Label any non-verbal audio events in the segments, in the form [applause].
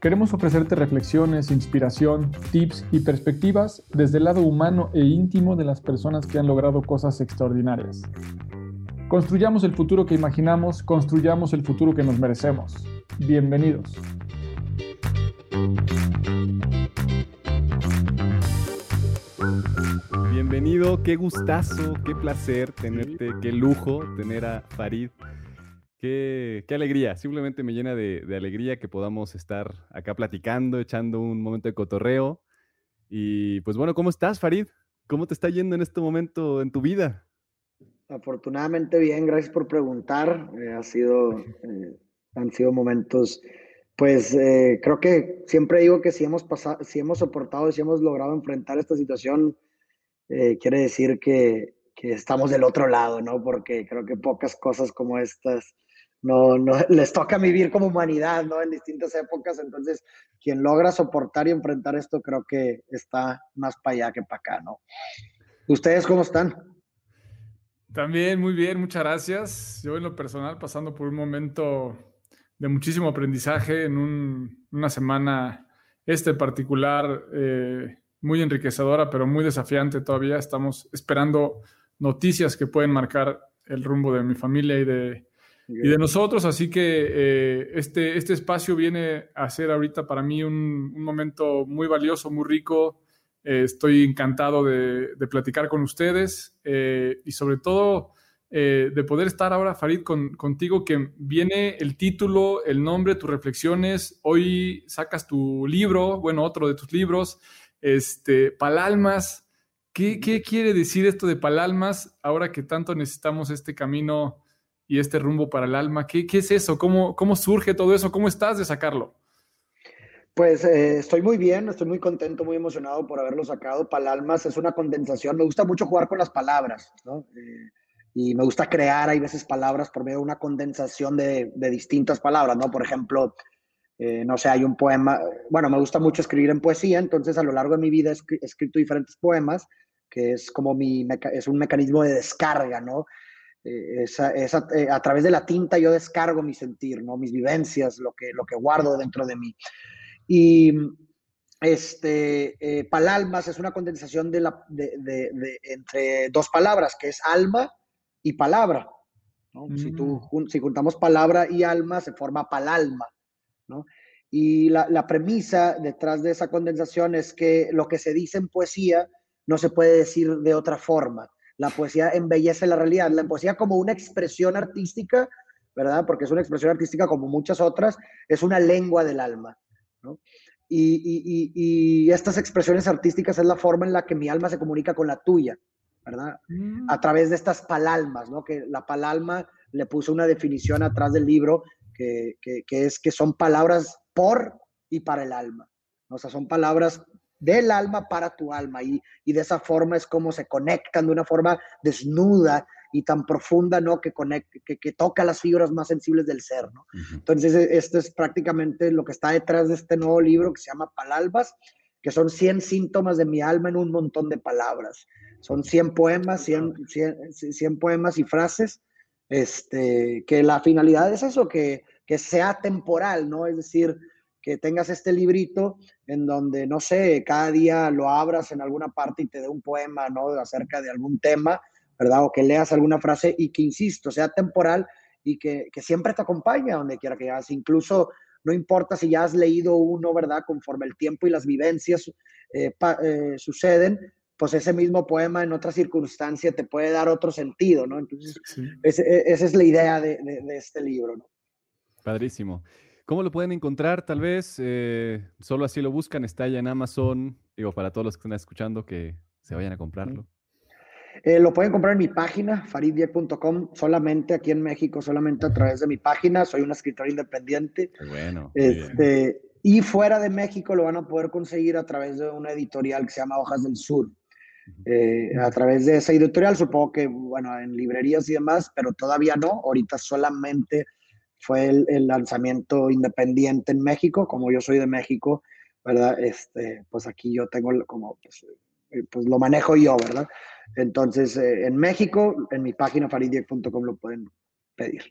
Queremos ofrecerte reflexiones, inspiración, tips y perspectivas desde el lado humano e íntimo de las personas que han logrado cosas extraordinarias. Construyamos el futuro que imaginamos, construyamos el futuro que nos merecemos. Bienvenidos. Bienvenido, qué gustazo, qué placer tenerte, qué lujo tener a Farid Qué, alegría, simplemente me llena de, alegría que podamos estar acá platicando, echando un momento de cotorreo. Y pues bueno, ¿cómo estás, Farid? ¿Cómo te está yendo en este momento en tu vida? Afortunadamente bien, gracias por preguntar. Eh, ha sido, [laughs] eh, han sido momentos, pues eh, creo que siempre digo que si hemos pasado, si hemos soportado, si hemos logrado enfrentar esta situación, quiere decir que, que estamos del otro lado, ¿no? Porque creo que pocas cosas como estas no, no, [laughs] les toca vivir como humanidad, ¿no? En distintas épocas, entonces quien logra soportar y enfrentar esto creo que está más para allá que para acá, ¿no? ¿Ustedes cómo están? También muy bien, muchas gracias. Yo en lo personal pasando por un momento de muchísimo aprendizaje en una semana, este particular, eh, muy enriquecedora, pero muy desafiante todavía. Estamos esperando noticias que pueden marcar el rumbo de mi familia y de, y de nosotros. Así que eh, este, este espacio viene a ser ahorita para mí un, momento muy valioso, muy rico. Eh, estoy encantado de, platicar con ustedes eh, y sobre todo de poder estar ahora, Farid, con, contigo, que viene el título, el nombre, tus reflexiones. Hoy sacas tu libro, bueno, otro de tus libros, este, Palalmas. ¿Qué, ¿Qué quiere decir esto de Palalmas ahora que tanto necesitamos este camino? Y este rumbo para el alma. ¿Qué, qué es eso? ¿Cómo, ¿Cómo surge todo eso? ¿Cómo estás de sacarlo? Pues eh, estoy muy bien, estoy muy contento, muy emocionado por haberlo sacado. Palalmas es una condensación. Me gusta mucho jugar con las palabras, ¿no? Eh, y me gusta crear, hay veces palabras por medio de una condensación de, de distintas palabras, ¿no? Por ejemplo, eh, no sé, hay un poema, bueno, me gusta mucho escribir en poesía, entonces a lo largo de mi vida he escrito diferentes poemas, que es como mi, es un mecanismo de descarga, ¿no? Eh, esa, eh, a través de la tinta yo descargo mi sentir, ¿no? mis vivencias, lo que, lo que guardo dentro de mí. Y este, eh, palalmas es una condensación de la, de, entre dos palabras, que es alma y palabra. Si, tú, mm. si juntamos palabra y alma, se forma palalma. ¿no? Y la, la, premisa detrás de esa condensación es que lo que se dice en poesía no se puede decir de otra forma la poesía embellece la realidad. La poesía como una expresión artística, ¿verdad? Porque es una expresión artística como muchas otras, es una lengua del alma, ¿no? Y, estas expresiones artísticas es la forma en la que mi alma se comunica con la tuya, ¿verdad? Mm. A través de estas palalmas, ¿no? Que la palalma le puso una definición atrás del libro que, que es que son palabras por y para el alma. O sea, son palabras del alma para tu alma y, de esa forma es como se conectan de una forma desnuda y tan profunda, ¿no? Que, que, toca las fibras más sensibles del ser, ¿no? Entonces, e, esto es prácticamente lo que está detrás de este nuevo libro que se llama Palalbas, que son 100 síntomas de mi alma en un montón de palabras. Son 100 poemas, 100, 100, poemas y frases, este, que la finalidad es eso, que, que sea temporal, ¿no? Es decir, que tengas este librito en donde, no sé, cada día lo abras en alguna parte y te dé un poema, ¿no? Acerca de algún tema, ¿verdad? O que leas alguna frase y que, insisto, sea temporal y que, que siempre te acompañe a donde quiera que vayas. Incluso no importa si ya has leído uno, ¿verdad? Conforme el tiempo y las vivencias eh, eh, suceden, pues ese mismo poema en otra circunstancia te puede dar otro sentido, ¿no? Entonces, e, esa es la idea de, este libro, ¿no? Padrísimo. ¿Cómo lo pueden encontrar? Tal vez eh, solo así lo buscan, está ya en Amazon. Digo, para todos los que están escuchando que se vayan a comprarlo. Eh, lo pueden comprar en mi página, faridie.com, solamente aquí en México, solamente a través de mi página. Soy un escritor independiente. bueno. Este, y fuera de México lo van a poder conseguir a través de una editorial que se llama Hojas del Sur. Eh, a través de esa editorial, supongo que, bueno, en librerías y demás, pero todavía no. Ahorita solamente fue el, lanzamiento independiente en México, como yo soy de México, ¿verdad? Este, pues aquí yo tengo como, pues, eh, pues lo manejo yo, ¿verdad? Entonces, eh, en México, en mi página faridiek.com lo pueden pedir.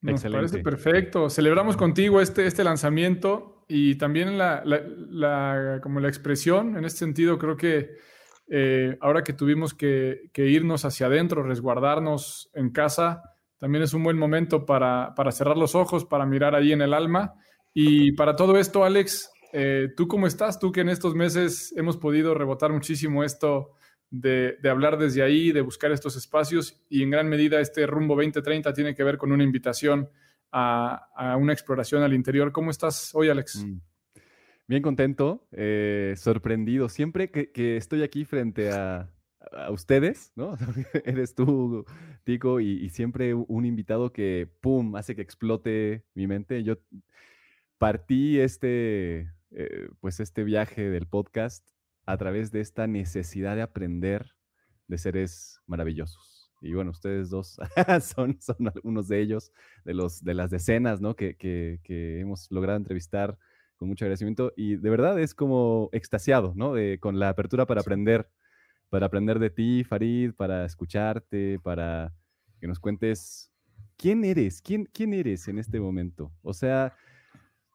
Nos parece perfecto. Celebramos contigo este, este lanzamiento y también la, la, como la expresión. En este sentido, creo que eh, ahora que tuvimos que, irnos hacia adentro, resguardarnos en casa, también es un buen momento para, cerrar los ojos, para mirar ahí en el alma. Y para todo esto, Alex, eh, ¿tú cómo estás? Tú que en estos meses hemos podido rebotar muchísimo esto de, hablar desde ahí, de buscar estos espacios y en gran medida este rumbo 2030 tiene que ver con una invitación a, una exploración al interior. ¿Cómo estás hoy, Alex? Mm. Bien contento, eh, sorprendido. Siempre que, estoy aquí frente a, ustedes, ¿no? [laughs] Eres tú, Tico, y, siempre un invitado que, ¡pum!, hace que explote mi mente. Yo partí este, eh, pues este viaje del podcast a través de esta necesidad de aprender de seres maravillosos. Y bueno, ustedes dos [laughs] son, son algunos de ellos, de, los, de las decenas ¿no? que, que, hemos logrado entrevistar con mucho agradecimiento. Y de verdad es como extasiado, ¿no? De, con la apertura para aprender, para aprender de ti, Farid, para escucharte, para que nos cuentes quién eres, quién, quién eres en este momento. O sea,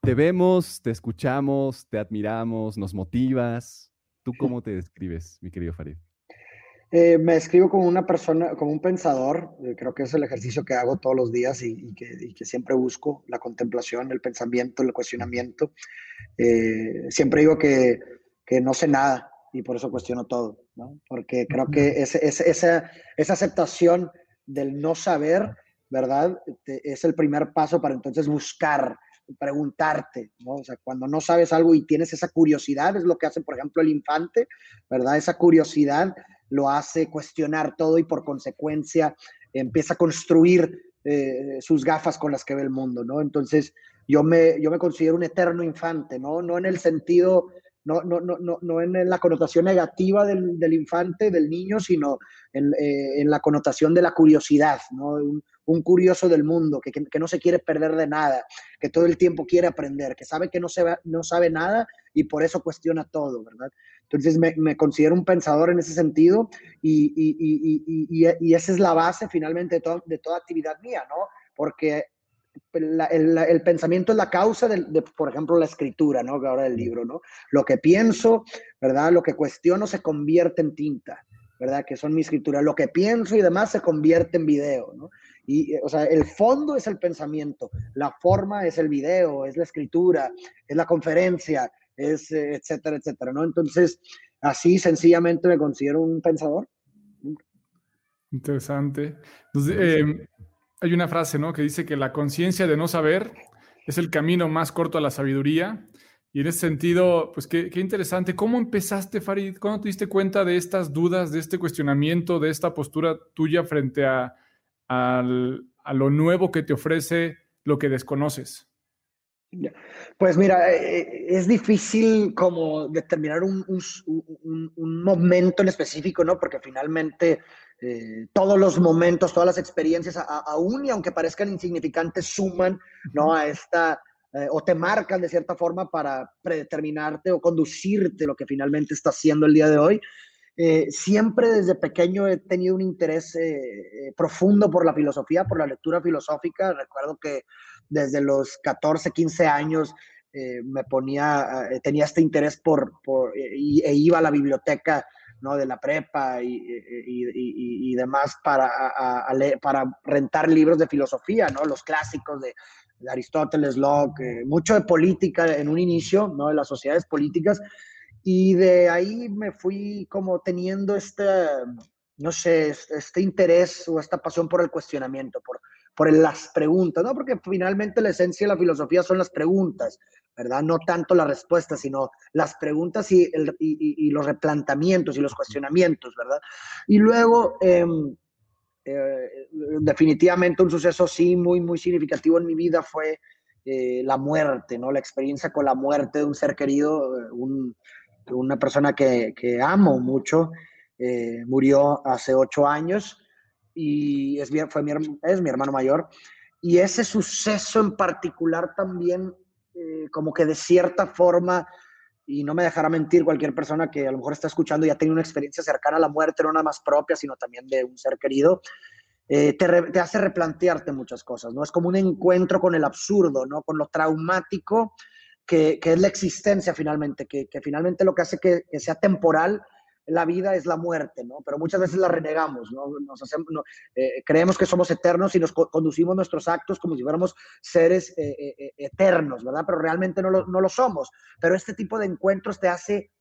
te vemos, te escuchamos, te admiramos, nos motivas, ¿Tú cómo te describes, mi querido Farid? Eh, me describo como una persona, como un pensador, eh, creo que es el ejercicio que hago todos los días y, que, siempre busco, la contemplación, el pensamiento, el cuestionamiento. Eh, siempre digo que, no sé nada y por eso cuestiono todo, ¿no? porque creo que esa, esa aceptación del no saber, ¿verdad? Es el primer paso para entonces buscar preguntarte, ¿no? O sea, cuando no sabes algo y tienes esa curiosidad, es lo que hace, por ejemplo, el infante, ¿verdad? Esa curiosidad lo hace cuestionar todo y por consecuencia empieza a construir eh, sus gafas con las que ve el mundo, ¿no? Entonces, yo me, yo me considero un eterno infante, ¿no? No en el sentido, no, no, no, no, en la connotación negativa del, del infante, del niño, sino en, eh, en, la connotación de la curiosidad, ¿no? Un, un curioso del mundo, que, que, no se quiere perder de nada, que todo el tiempo quiere aprender, que sabe que no, se no sabe nada y por eso cuestiona todo, ¿verdad? Entonces me, me considero un pensador en ese sentido y, y, y, y esa es la base finalmente de, de toda actividad mía, ¿no? Porque el, el, pensamiento es la causa de, de, por ejemplo, la escritura, ¿no? Ahora del libro, ¿no? Lo que pienso, ¿verdad? Lo que cuestiono se convierte en tinta, ¿verdad? Que son mi escritura. Lo que pienso y demás se convierte en video, ¿no? Y, eh, o sea, el fondo es el pensamiento, la forma es el video, es la escritura, es la conferencia, es eh, etcétera, etcétera, ¿no? Entonces, así sencillamente me considero un pensador. Interesante. Em, hay una frase, ¿no? Que dice que la conciencia de no saber es el camino más corto a la sabiduría. Y en ese sentido, pues qué, interesante. ¿Cómo empezaste, Farid? ¿Cuándo te diste cuenta de estas dudas, de este cuestionamiento, de esta postura tuya frente a, lo nuevo que te ofrece lo que desconoces? Pues mira, eh, eh, es difícil como determinar un, momento en específico, ¿no? Porque finalmente eh, todos los momentos, todas las experiencias, aún y aunque parezcan insignificantes, suman, ¿no? A esta, o te marcan de cierta forma para predeterminarte o conducirte lo que finalmente está haciendo el día de hoy. Eh, siempre desde pequeño he tenido un interés eh, eh, profundo por la filosofía, por la lectura filosófica. Recuerdo que desde los 14, 15 años me ponía, tenía este interés por, por e iba a la biblioteca ¿no? de la prepa y, y, y demás para, para rentar libros de filosofía, ¿no? los clásicos de de Aristóteles, Locke, mucho de política en un inicio, ¿no? De las sociedades políticas. Y de ahí me fui como teniendo este, no sé, este interés o esta pasión por el cuestionamiento, por, por las preguntas, ¿no? Porque finalmente la esencia de la filosofía son las preguntas, ¿verdad? No tanto las respuestas, sino las preguntas y, los replanteamientos y los cuestionamientos, ¿verdad? Y luego, em, eh, definitivamente un suceso sí muy, muy significativo en mi vida fue eh, la muerte, ¿no? La experiencia con la muerte de un ser querido, eh, una persona que, amo mucho, murió hace ocho años y es, fue mi, es mi hermano mayor. Y ese suceso en particular también, eh, como que de cierta forma, y no me dejará mentir cualquier persona que a lo mejor está escuchando y ya tiene una experiencia cercana a la muerte, no nada más propia, sino también de un ser querido, eh, te, te, hace replantearte muchas cosas, ¿no? Es como un encuentro con el absurdo, ¿no? Con lo traumático que, que es la existencia finalmente, que, que, finalmente lo que hace que sea temporal la vida es la muerte, ¿no? Pero muchas veces la renegamos, ¿no? Nos hacemos, eh, creemos que somos eternos y nos conducimos nuestros actos como si fuéramos seres eh, eh, eternos, ¿verdad? Pero realmente no lo, no lo, somos. Pero este tipo de encuentros te hace,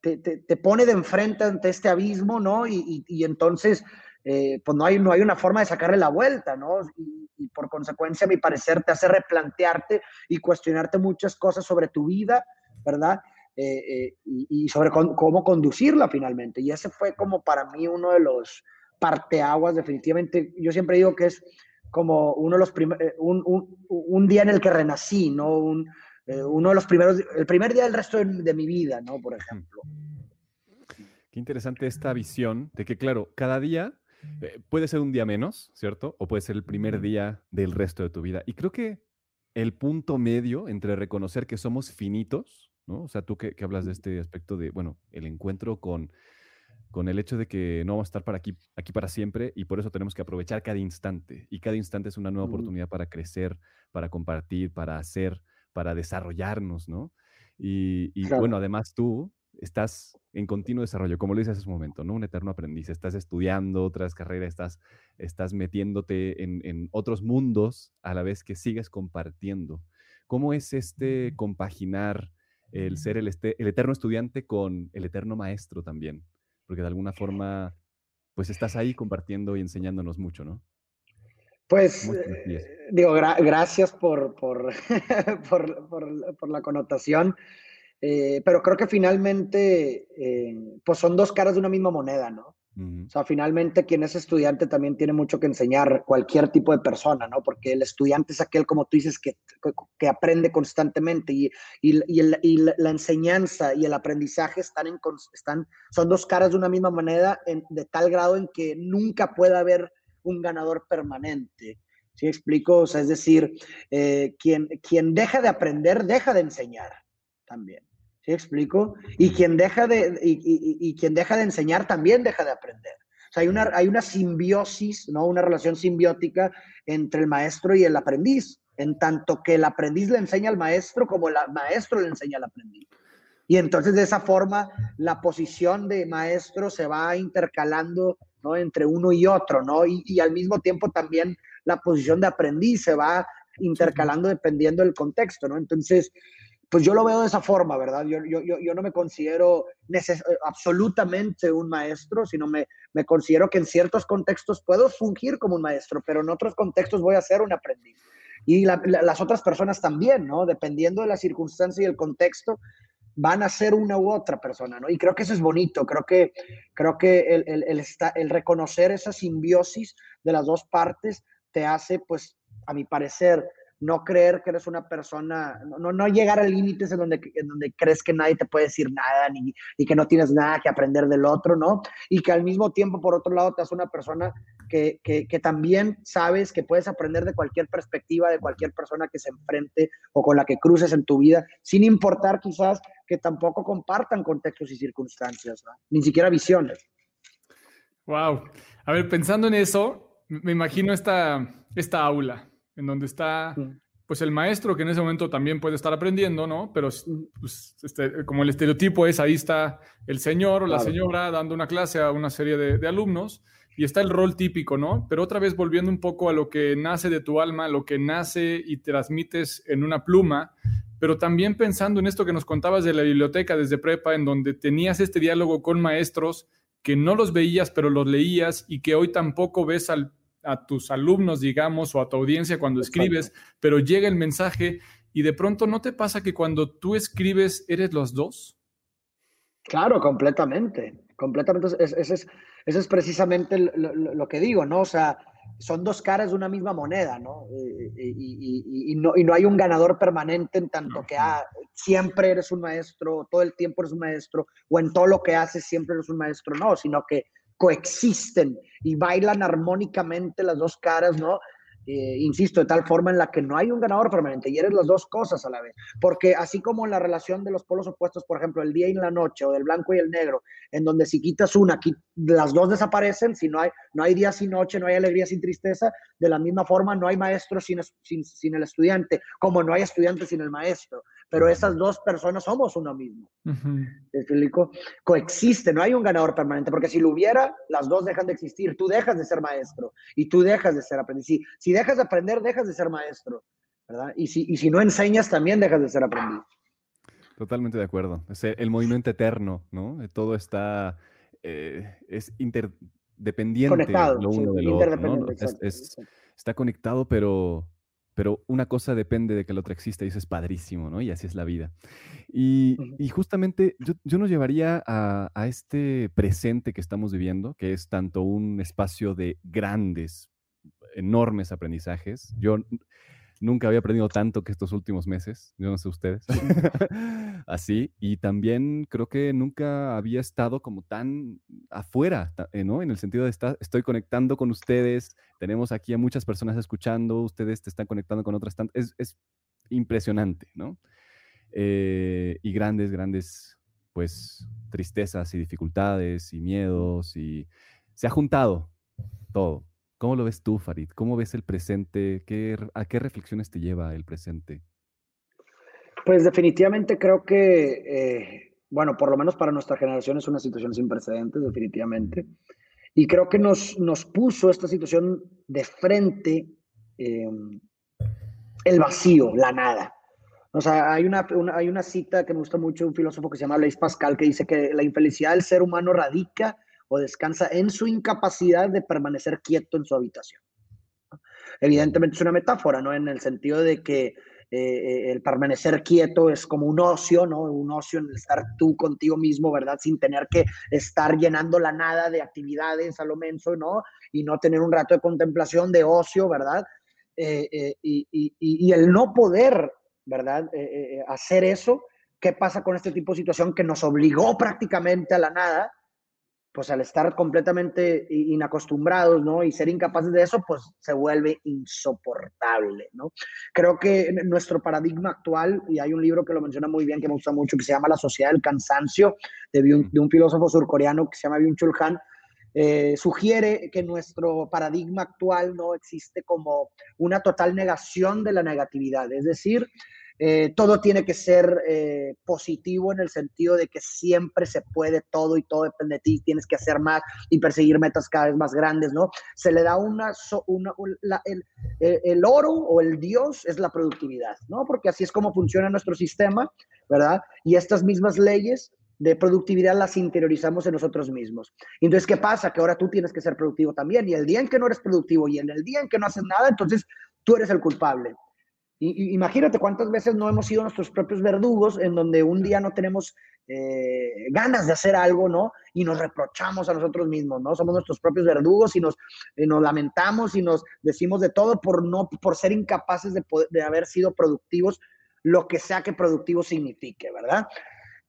te, te, pone de enfrente ante este abismo, ¿no? Y, y, entonces, pues no hay, no hay una forma de sacarle la vuelta, ¿no? Y, y por consecuencia, a mi parecer, te hace replantearte y cuestionarte muchas cosas sobre tu vida, ¿verdad? Eh, eh, y, sobre cómo conducirla finalmente. Y ese fue como para mí uno de los parteaguas, definitivamente. Yo siempre digo que es como uno de los primeros, eh, un, un, un, día en el que renací, ¿no? Un, uno de los primeros, el primer día del resto de, mi vida, ¿no? Por ejemplo. Qué interesante esta visión de que, claro, cada día puede ser un día menos, ¿cierto? O puede ser el primer día del resto de tu vida. Y creo que el punto medio entre reconocer que somos finitos ¿no? O sea, tú que, hablas de este aspecto de, bueno, el encuentro con, con el hecho de que no vamos a estar para aquí, aquí para siempre y por eso tenemos que aprovechar cada instante. Y cada instante es una nueva oportunidad para crecer, para compartir, para hacer, para desarrollarnos, ¿no? Y, bueno, además tú estás en continuo desarrollo, como lo dices hace un momento, ¿no? Un eterno aprendiz. Estás estudiando otras carreras, estás, estás metiéndote en, en otros mundos a la vez que sigues compartiendo. ¿Cómo es este compaginar el ser el, este, el eterno estudiante con el eterno maestro también, porque de alguna forma, pues estás ahí compartiendo y enseñándonos mucho, ¿no? Pues, eh, digo, gracias por, por, [laughs] por, por, la connotación, eh, pero creo que finalmente, eh, pues son dos caras de una misma moneda, ¿no? O sea, finalmente quien es estudiante también tiene mucho que enseñar cualquier tipo de persona, ¿no? Porque el estudiante es aquel, como tú dices, que, que aprende constantemente y, y, y, la enseñanza y el aprendizaje están, en, están son dos caras de una misma moneda de tal grado en que nunca puede haber un ganador permanente. ¿Sí explico? O sea, es decir, eh, quien, quien deja de aprender, deja de enseñar también. ¿Sí explico? Y quien deja de, y, quien deja de enseñar también deja de aprender. O sea, hay una, hay una simbiosis, ¿no? Una relación simbiótica entre el maestro y el aprendiz, en tanto que el aprendiz le enseña al maestro como el maestro le enseña al aprendiz. Y entonces de esa forma la posición de maestro se va intercalando ¿no? entre uno y otro, ¿no? Y, y, al mismo tiempo también la posición de aprendiz se va intercalando dependiendo del contexto, ¿no? Entonces, pues yo lo veo de esa forma, ¿verdad? Yo, yo, yo no me considero absolutamente un maestro, sino me, me considero que en ciertos contextos puedo fungir como un maestro, pero en otros contextos voy a ser un aprendiz. Y las otras personas también, ¿no? Dependiendo de la circunstancia y el contexto, van a ser una u otra persona, ¿no? Y creo que eso es bonito, creo que, creo que el, el, el, el reconocer esa simbiosis de las dos partes te hace, pues, a mi parecer, no creer que eres una persona, no, no llegar a límites en donde, en donde crees que nadie te puede decir nada ni, y que no tienes nada que aprender del otro, ¿no? Y que al mismo tiempo, por otro lado, te hace una persona que, que, que, también sabes que puedes aprender de cualquier perspectiva, de cualquier persona que se enfrente o con la que cruces en tu vida, sin importar quizás que tampoco compartan contextos y circunstancias, ni siquiera visiones. Wow. A ver, pensando en eso, me imagino esta, esta aula en donde está pues el maestro que en ese momento también puede estar aprendiendo, ¿no? Pero pues, este, como el estereotipo es, ahí está el señor o la señora dando una clase a una serie de, alumnos y está el rol típico, ¿no? Pero otra vez volviendo un poco a lo que nace de tu alma, lo que nace y transmites en una pluma, pero también pensando en esto que nos contabas de la biblioteca desde prepa, en donde tenías este diálogo con maestros que no los veías, pero los leías y que hoy tampoco ves a tus alumnos, digamos, o a tu audiencia cuando escribes, pero llega el mensaje y de pronto no te pasa que cuando tú escribes eres los dos. Claro, completamente, completamente. Ese es, es, precisamente lo, que digo, ¿no? O sea, son dos caras de una misma moneda, ¿no? Y, no, y no hay un ganador permanente en tanto que ah, siempre eres un maestro, todo el tiempo eres un maestro, o en todo lo que haces siempre eres un maestro, no, sino que coexisten y bailan armónicamente las dos caras, ¿no? Eh, insisto, de tal forma en la que no hay un ganador permanente y eres las dos cosas a la vez. Porque así como en la relación de los polos opuestos, por ejemplo, el día y la noche o del blanco y el negro, en donde si quitas una, las dos desaparecen, si no hay, no hay día sin noche, no hay alegría sin tristeza, de la misma forma no hay maestro sin, sin, sin el estudiante, como no hay estudiante sin el maestro pero esas dos personas somos uno mismo. Uh Coexiste, no hay un ganador permanente, porque si lo hubiera, las dos dejan de existir. Tú dejas de ser maestro y tú dejas de ser aprendiz. Si, si dejas de aprender, dejas de ser maestro, ¿verdad? Y si, y si no enseñas, también dejas de ser aprendiz. Totalmente de acuerdo. Es el movimiento eterno, ¿no? Todo está, eh, es interdependiente Conectado, lo uno del otro, ¿no? está conectado, pero pero una cosa depende de que la otra exista y eso es padrísimo, ¿no? Y así es la vida. Y, justamente yo, nos llevaría a, a, este presente que estamos viviendo, que es tanto un espacio de grandes, enormes aprendizajes. Yo Nunca había aprendido tanto que estos últimos meses, yo no sé ustedes. [laughs] [laughs] Así, y también creo que nunca había estado como tan afuera, eh, ¿no? En el sentido de estar, estoy conectando con ustedes, tenemos aquí a muchas personas escuchando, ustedes te están conectando con otras tantas, es, es impresionante, ¿no? Eh, y grandes, grandes, pues, tristezas y dificultades y miedos y se ha juntado todo. ¿Cómo lo ves tú, Farid? ¿Cómo ves el presente? ¿A qué reflexiones te lleva el presente? Pues definitivamente creo que, eh, bueno, por lo menos para nuestra generación es una situación sin precedentes, definitivamente. Y creo que nos, nos puso esta situación de frente em, el vacío, la nada. O sea, hay una, hay una cita que me gusta mucho un filósofo que se llama Blaise Pascal que dice que la infelicidad del ser humano radica o descansa en su incapacidad de permanecer quieto en su habitación. Evidentemente es una metáfora, ¿no? En el sentido de que eh, el permanecer quieto es como un ocio, ¿no? Un ocio en estar tú contigo mismo, ¿verdad? Sin tener que estar llenando la nada de actividades a lo menso, ¿no? Y no tener un rato de contemplación, de ocio, ¿verdad? Eh, eh, y, y, el no poder, ¿verdad? hacer eso, ¿qué pasa con este tipo de situación que nos obligó prácticamente a la nada? Pues al estar completamente inacostumbrados, ¿no? Y ser incapaces de eso, pues se vuelve insoportable, ¿no? Creo que nuestro paradigma actual, y hay un libro que lo menciona muy bien, que me gusta mucho, que se llama La Sociedad del Cansancio, de un, filósofo surcoreano que se llama Byung-Chul Han, eh, sugiere que nuestro paradigma actual no existe como una total negación de la negatividad, es decir, eh, todo tiene que ser eh, positivo en el sentido de que siempre se puede todo y todo depende de ti, tienes que hacer más y perseguir metas cada vez más grandes, ¿no? Se le da una, el, el, oro o el dios es la productividad, ¿no? Porque así es como funciona nuestro sistema, ¿verdad? Y estas mismas leyes de productividad las interiorizamos en nosotros mismos. Entonces, ¿qué pasa? Que ahora tú tienes que ser productivo también. Y el día en que no eres productivo y en el día en que no haces nada, entonces tú eres el culpable. Y, imagínate cuántas veces no hemos sido nuestros propios verdugos en donde un día no tenemos eh, ganas de hacer algo, ¿no? Y nos reprochamos a nosotros mismos, ¿no? Somos nuestros propios verdugos y nos, nos lamentamos y nos decimos de todo por, no, por ser incapaces de, de haber sido productivos, lo que sea que productivo signifique, ¿verdad?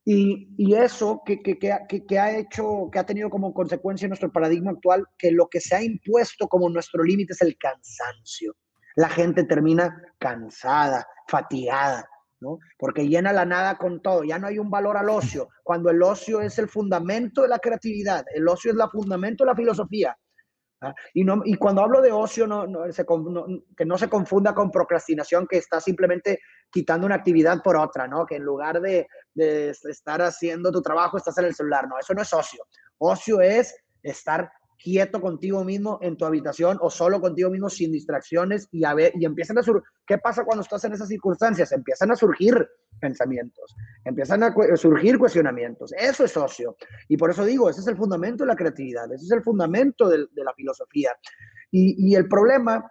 Y, y, eso que, que, que, que, ha hecho, que ha tenido como consecuencia nuestro paradigma actual, que lo que se ha impuesto como nuestro límite es el cansancio la gente termina cansada, fatigada, ¿no? Porque llena la nada con todo, ya no hay un valor al ocio, cuando el ocio es el fundamento de la creatividad, el ocio es el fundamento de la filosofía. ¿ah? Y, no, y cuando hablo de ocio, no, que no se confunda con procrastinación, que está simplemente quitando una actividad por otra, ¿no? Que en lugar de, de estar haciendo tu trabajo, estás en el celular, no, eso no es ocio. Ocio es estar quieto contigo mismo en tu habitación o solo contigo mismo sin distracciones y a ver, y empiezan a surgir, ¿qué pasa cuando estás en esas circunstancias? Empiezan a surgir pensamientos, empiezan a surgir cuestionamientos. Eso es ocio. Y por eso digo, ese es el fundamento de la creatividad, ese es el fundamento de, la filosofía. Y, el problema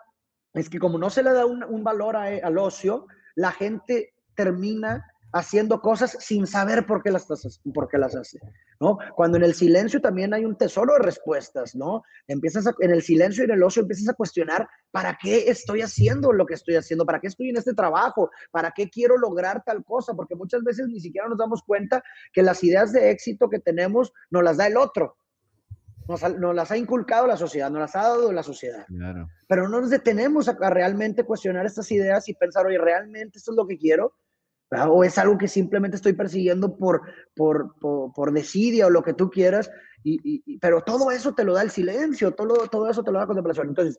es que como no se le da un, valor al ocio, la gente termina haciendo cosas sin saber por qué las, por qué las hace, ¿no? Cuando en el silencio también hay un tesoro de respuestas, ¿no? Empiezas en el silencio y en el ocio empiezas a cuestionar, ¿para qué estoy haciendo lo que estoy haciendo? ¿Para qué estoy en este trabajo? ¿Para qué quiero lograr tal cosa? Porque muchas veces ni siquiera nos damos cuenta que las ideas de éxito que tenemos nos las da el otro. Nos, las ha inculcado la sociedad, nos las ha dado la sociedad. Pero no nos detenemos a, a realmente cuestionar estas ideas y pensar, oye, ¿realmente esto es lo que quiero? O es algo que simplemente estoy persiguiendo por, por, por, por desidia o lo que tú quieras, y, pero todo eso te lo da el silencio, todo, todo eso te lo da la contemplación. Entonces,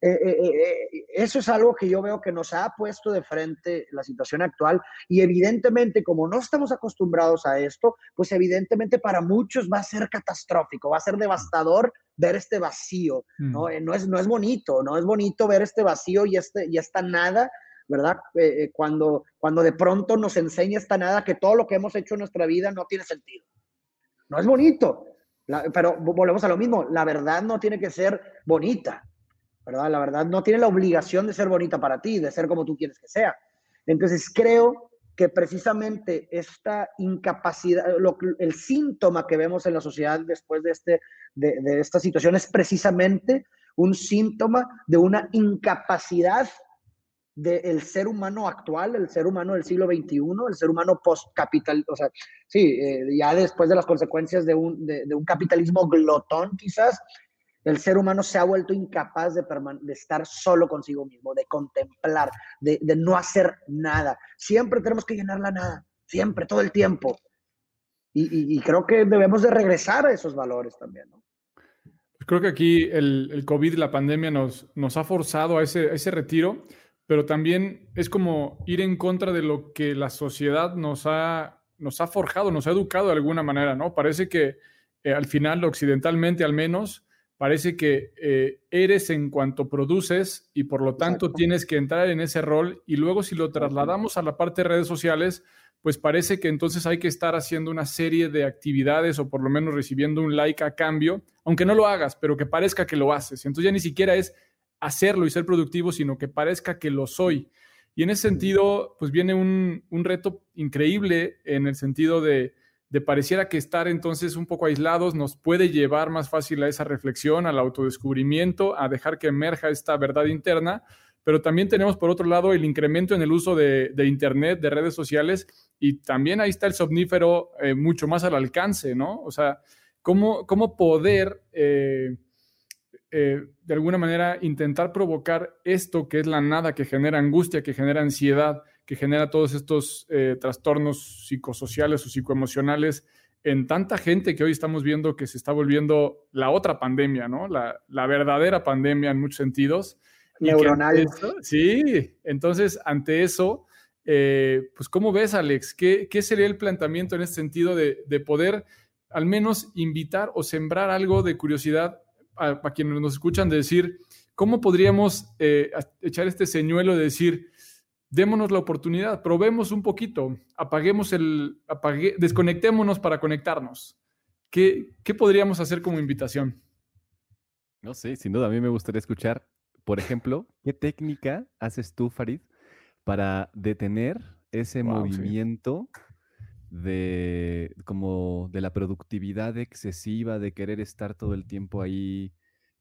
eh, eh, eh, eso es algo que yo veo que nos ha puesto de frente la situación actual y evidentemente como no estamos acostumbrados a esto, pues evidentemente para muchos va a ser catastrófico, va a ser devastador ver este vacío, ¿no? Mm. no, es, no es bonito, no es bonito ver este vacío y, este, y esta nada ¿verdad? Eh, eh, cuando, cuando de pronto nos enseña esta nada que todo lo que hemos hecho en nuestra vida no tiene sentido. No es bonito, pero volvemos a lo mismo, la verdad no tiene que ser bonita, ¿verdad? La verdad no tiene la obligación de ser bonita para ti, de ser como tú quieres que sea. Entonces creo que precisamente esta incapacidad, el síntoma que vemos en la sociedad después de, este, de, de esta situación es precisamente un síntoma de una incapacidad del ser humano actual, el ser humano del siglo XXI, el ser humano post-capital, o sea, sí, eh, ya después de las consecuencias de un, de, un, capitalismo glotón quizás, el ser humano se ha vuelto incapaz de, de estar solo consigo mismo, de contemplar, de, de, no hacer nada. Siempre tenemos que llenar la nada, siempre, todo el tiempo. Y, y, creo que debemos de regresar a esos valores también, ¿no? Creo que aquí el, el COVID, la pandemia, nos, nos ha forzado a ese, a ese retiro pero también es como ir en contra de lo que la sociedad nos ha, nos ha forjado, nos ha educado de alguna manera, ¿no? Parece que eh, al final, occidentalmente al menos, parece que eh, eres en cuanto produces y por lo tanto tienes que entrar en ese rol y luego si lo trasladamos a la parte de redes sociales, pues parece que entonces hay que estar haciendo una serie de actividades o por lo menos recibiendo un like a cambio, aunque no lo hagas, pero que parezca que lo haces. Entonces ya ni siquiera es hacerlo y ser productivo, sino que parezca que lo soy. Y en ese sentido, pues viene un, reto increíble en el sentido de, de, pareciera que estar entonces un poco aislados nos puede llevar más fácil a esa reflexión, al autodescubrimiento, a dejar que emerja esta verdad interna, pero también tenemos por otro lado el incremento en el uso de, Internet, de redes sociales, y también ahí está el somnífero eh, mucho más al alcance, ¿no? O sea, cómo, cómo poder... Eh, eh, de alguna manera intentar provocar esto que es la nada, que genera angustia, que genera ansiedad, que genera todos estos eh, trastornos psicosociales o psicoemocionales en tanta gente que hoy estamos viendo que se está volviendo la otra pandemia, ¿no? La, verdadera pandemia en muchos sentidos. Neuronal. sí, entonces ante eso, eh, pues ¿cómo ves, Alex? ¿Qué, ¿Qué, sería el planteamiento en este sentido de, de poder al menos invitar o sembrar algo de curiosidad a, quienes nos escuchan de decir, ¿cómo podríamos eh, echar este señuelo de decir, démonos la oportunidad, probemos un poquito, apaguemos el, desconectémonos para conectarnos? ¿Qué, ¿Qué podríamos hacer como invitación? No sé, sin duda a mí me gustaría escuchar, por ejemplo, ¿qué técnica haces tú, Farid, para detener ese movimiento de como de la productividad excesiva, de querer estar todo el tiempo ahí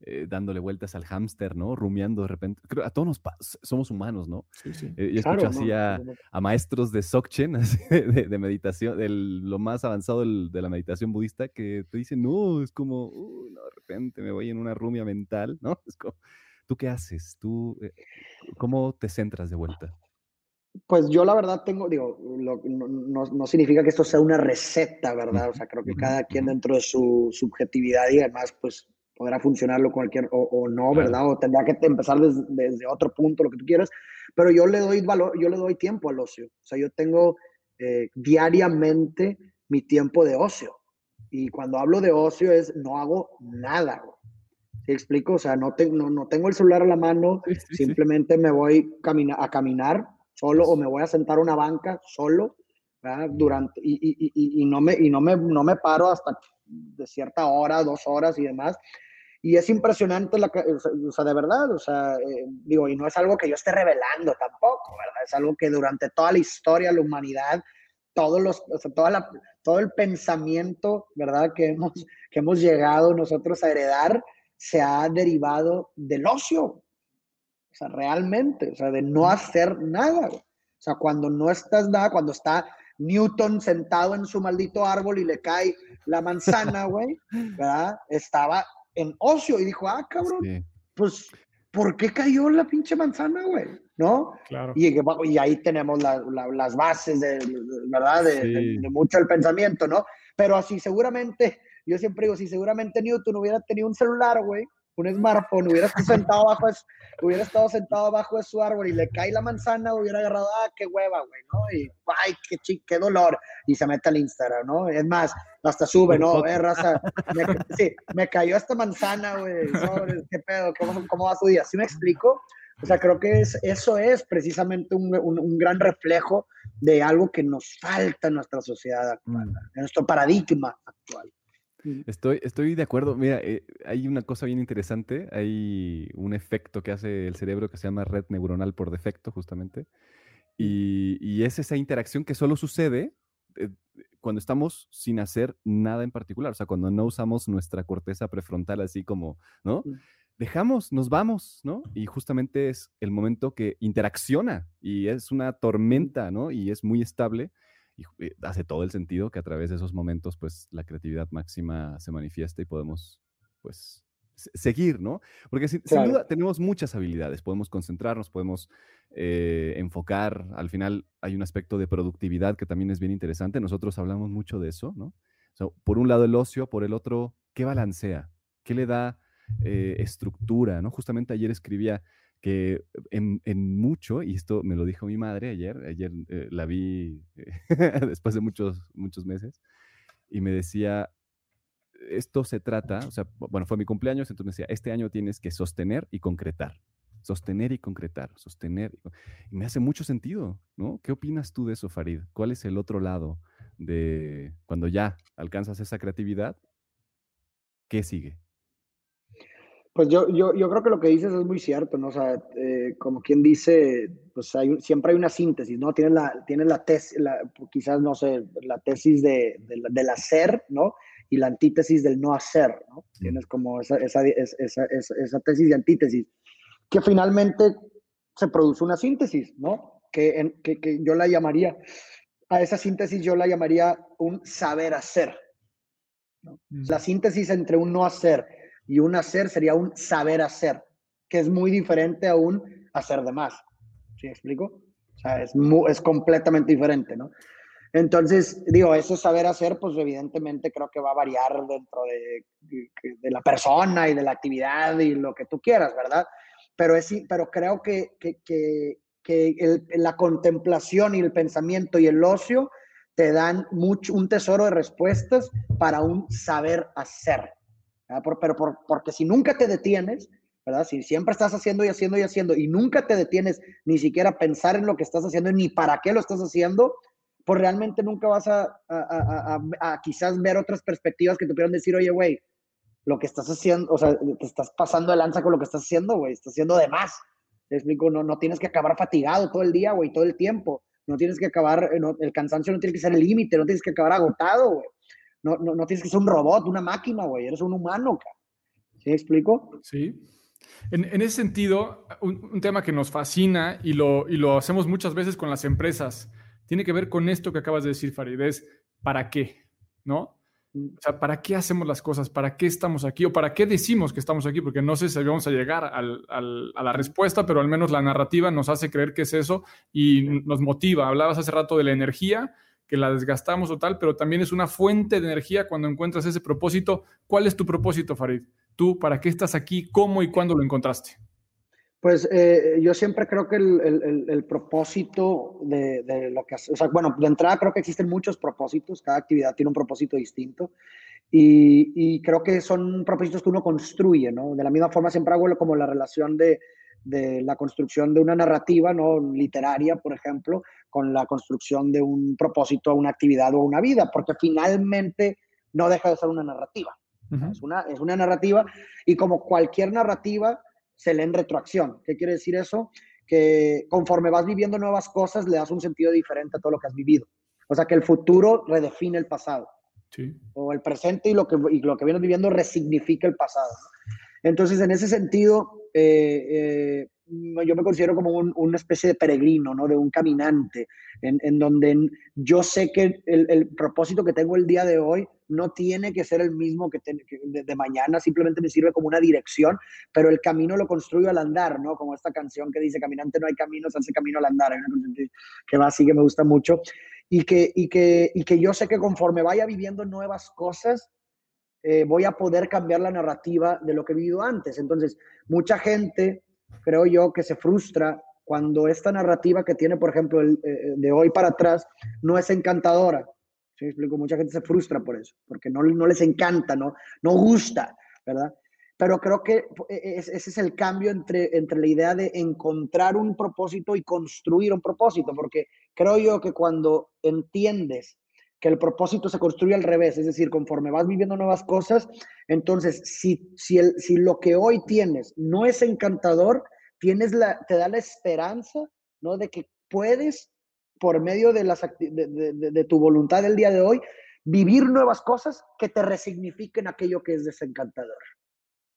eh, dándole vueltas al hámster, ¿no? Rumiando de repente. Creo a todos nos somos humanos, ¿no? Sí, sí. Eh, yo escucho así a, maestros de Sokchen, [laughs] de, de, meditación, de lo más avanzado de la meditación budista, que te dicen, no, es como, no, de repente me voy en una rumia mental, ¿no? [laughs] Es como, ¿tú qué haces? ¿Tú, eh, cómo te centras de vuelta? Pues yo la verdad tengo, digo, no, significa que esto sea una receta, ¿verdad? O sea, creo que cada quien dentro de su subjetividad y además, pues podrá funcionarlo cualquier, o, no, ¿verdad? O tendrá que empezar desde, otro punto, lo que tú quieras, pero yo le doy valor, yo le doy tiempo al ocio. O sea, yo tengo eh, diariamente mi tiempo de ocio. Y cuando hablo de ocio es no hago nada. ¿Sí explico? O sea, no, tengo no, tengo el celular a la mano, simplemente me voy a caminar solo o me voy a sentar a una banca solo, Durante, y, y, y, no, me, y no, me, no me paro hasta de cierta hora, dos horas y demás. Y es impresionante, la, o sea, de verdad, o sea, eh, digo, y no es algo que yo esté revelando tampoco, ¿verdad? Es algo que durante toda la historia la humanidad, todos los, o sea, toda la, todo el pensamiento, ¿verdad? Que hemos, que hemos llegado nosotros a heredar, se ha derivado del ocio. O sea, realmente, o sea, de no hacer nada. O sea, cuando no estás nada, cuando está Newton sentado en su maldito árbol y le cae la manzana, [laughs] güey, ¿verdad? Estaba en ocio y dijo, ah, cabrón, pues, ¿por qué cayó la pinche manzana, güey? ¿No? Claro. Y, y ahí tenemos las bases, de, ¿verdad? De, mucho el pensamiento, ¿no? Pero así seguramente, yo siempre digo, si seguramente Newton hubiera tenido un celular, güey, un smartphone, hubiera estado sentado abajo, hubiera estado sentado abajo de su árbol y le cae la manzana, hubiera agarrado, ah, qué hueva, güey, ¿no? Y, ay, qué, qué dolor, y se mete al Instagram, ¿no? Es más, hasta sube, ¿no? Eh, raza, me, sí, me cayó esta manzana, güey, qué pedo, ¿Cómo, ¿cómo, va su día? ¿Sí me explico? O sea, creo que es, eso es precisamente un, un, un gran reflejo de algo que nos falta en nuestra sociedad actual, mm. en nuestro paradigma actual. Estoy, estoy de acuerdo. Mira, eh, hay una cosa bien interesante. Hay un efecto que hace el cerebro que se llama red neuronal por defecto, justamente. Y, es esa interacción que solo sucede eh, cuando estamos sin hacer nada en particular. O sea, cuando no usamos nuestra corteza prefrontal así como, ¿no? Dejamos, nos vamos, ¿no? Y justamente es el momento que interacciona y es una tormenta, ¿no? Y es muy estable y eh, hace todo el sentido que a través de esos momentos, pues la creatividad máxima se manifiesta y podemos, pues, seguir, ¿no? Porque sin, duda tenemos muchas habilidades, podemos concentrarnos, podemos eh, enfocar, al final hay un aspecto de productividad que también es bien interesante, nosotros hablamos mucho de eso, ¿no? por un lado el ocio, por el otro, ¿qué balancea? ¿Qué le da eh, estructura, ¿no? Justamente ayer escribía, que en, mucho, y esto me lo dijo mi madre ayer, ayer eh, la vi [laughs] después de muchos, muchos meses, y me decía, esto se trata, o sea, bueno, fue mi cumpleaños, entonces me decía, este año tienes que sostener y concretar, sostener y concretar, sostener. Y, me hace mucho sentido, ¿no? ¿Qué opinas tú de eso, Farid? ¿Cuál es el otro lado de cuando ya alcanzas esa creatividad? ¿Qué sigue? Pues yo, yo, yo, creo que lo que dices es muy cierto, ¿no? O sea, eh, como quien dice, pues hay, siempre hay una síntesis, ¿no? Tienes la, tienes la tesis, quizás, no sé, la tesis de, del hacer, ¿no? Y la antítesis del no hacer, ¿no? Mm. Tienes como esa, esa, esa, esa, tesis y antítesis, que finalmente se produce una síntesis, ¿no? Que, que, que yo la llamaría, a esa síntesis yo la llamaría un saber hacer. ¿no? Mm. La síntesis entre un no hacer y un hacer sería un saber hacer, que es muy diferente a un hacer de más. ¿Sí me explico? O sea, es, es completamente diferente, ¿no? Entonces, digo, eso saber hacer, pues evidentemente creo que va a variar dentro de, la persona y de la actividad y lo que tú quieras, ¿verdad? Pero, es, pero creo que, que, que, que la contemplación y el pensamiento y el ocio te dan mucho, un tesoro de respuestas para un saber hacer pero porque si nunca te detienes, ¿verdad? Si siempre estás haciendo y haciendo y haciendo y nunca te detienes ni siquiera pensar en lo que estás haciendo ni para qué lo estás haciendo, pues realmente nunca vas a, quizás ver otras perspectivas que te pudieran decir, oye, güey, lo que estás haciendo, o sea, te estás pasando de lanza con lo que estás haciendo, güey, estás haciendo de más. Te explico, no, no tienes que acabar fatigado todo el día, güey, todo el tiempo. No tienes que acabar, el cansancio no tiene que ser el límite, no tienes que acabar agotado, güey. No, no, tienes que ser un robot, una máquina, güey. Eres un humano, ¿Sí me explico? Sí. En, en ese sentido, un, tema que nos fascina y lo, y lo hacemos muchas veces con las empresas, tiene que ver con esto que acabas de decir, Farid, es ¿para qué? ¿No? Mm. O sea, ¿para qué hacemos las cosas? ¿Para qué estamos aquí? ¿O para qué decimos que estamos aquí? Porque no sé si vamos a llegar al, al, a la respuesta, pero al menos la narrativa nos hace creer que es eso y nos motiva. Hablabas hace rato de la energía que la desgastamos o tal, pero también es una fuente de energía cuando encuentras ese propósito. ¿Cuál es tu propósito, Farid? ¿Tú para qué estás aquí? ¿Cómo y cuándo lo encontraste? Pues eh, yo siempre creo que el, propósito de, lo que hace, o sea, bueno, de entrada creo que existen muchos propósitos, cada actividad tiene un propósito distinto y, creo que son propósitos que uno construye, ¿no? De la misma forma siempre hago como la relación de, de la construcción de una narrativa, ¿no? Literaria, por ejemplo, con la construcción de un propósito una actividad o una vida, porque finalmente no deja de ser una narrativa. es, una, es una narrativa y como cualquier narrativa, se lee en retroacción. ¿Qué quiere decir eso? Que conforme vas viviendo nuevas cosas, le das un sentido diferente a todo lo que has vivido. O sea, que el futuro redefine el pasado. Sí. O el presente y lo que, y lo que vienes viviendo resignifica el pasado. Entonces, en ese sentido, eh, eh, yo me considero como una especie de peregrino, ¿no? De un caminante, en, donde yo sé que el, propósito que tengo el día de hoy no tiene que ser el mismo que, de, mañana, simplemente me sirve como una dirección, pero el camino lo construyo al andar, ¿no? Como esta canción que dice, caminante no hay camino, se hace camino al andar, hay una canción que va así que me gusta mucho, y que, y que, y que yo sé que conforme vaya viviendo nuevas cosas, eh, voy a poder cambiar la narrativa de lo que he vivido antes. Entonces, mucha gente creo yo, que se frustra cuando esta narrativa que tiene, por ejemplo, el, eh, de hoy para atrás, no es encantadora. ¿Sí explico? Mucha gente se frustra por eso, porque no, no les encanta, no, no gusta, ¿verdad? Pero creo que e, e, ese es el cambio entre, entre la idea de encontrar un propósito y construir un propósito, porque creo yo que cuando entiendes que el propósito se construye al revés, es decir, conforme vas viviendo nuevas cosas, entonces si, si, el, si lo que hoy tienes no es encantador, tienes la, te da la esperanza, ¿no? De que puedes, por medio de, las, de, de, tu voluntad del día de hoy, vivir nuevas cosas que te resignifiquen aquello que es desencantador.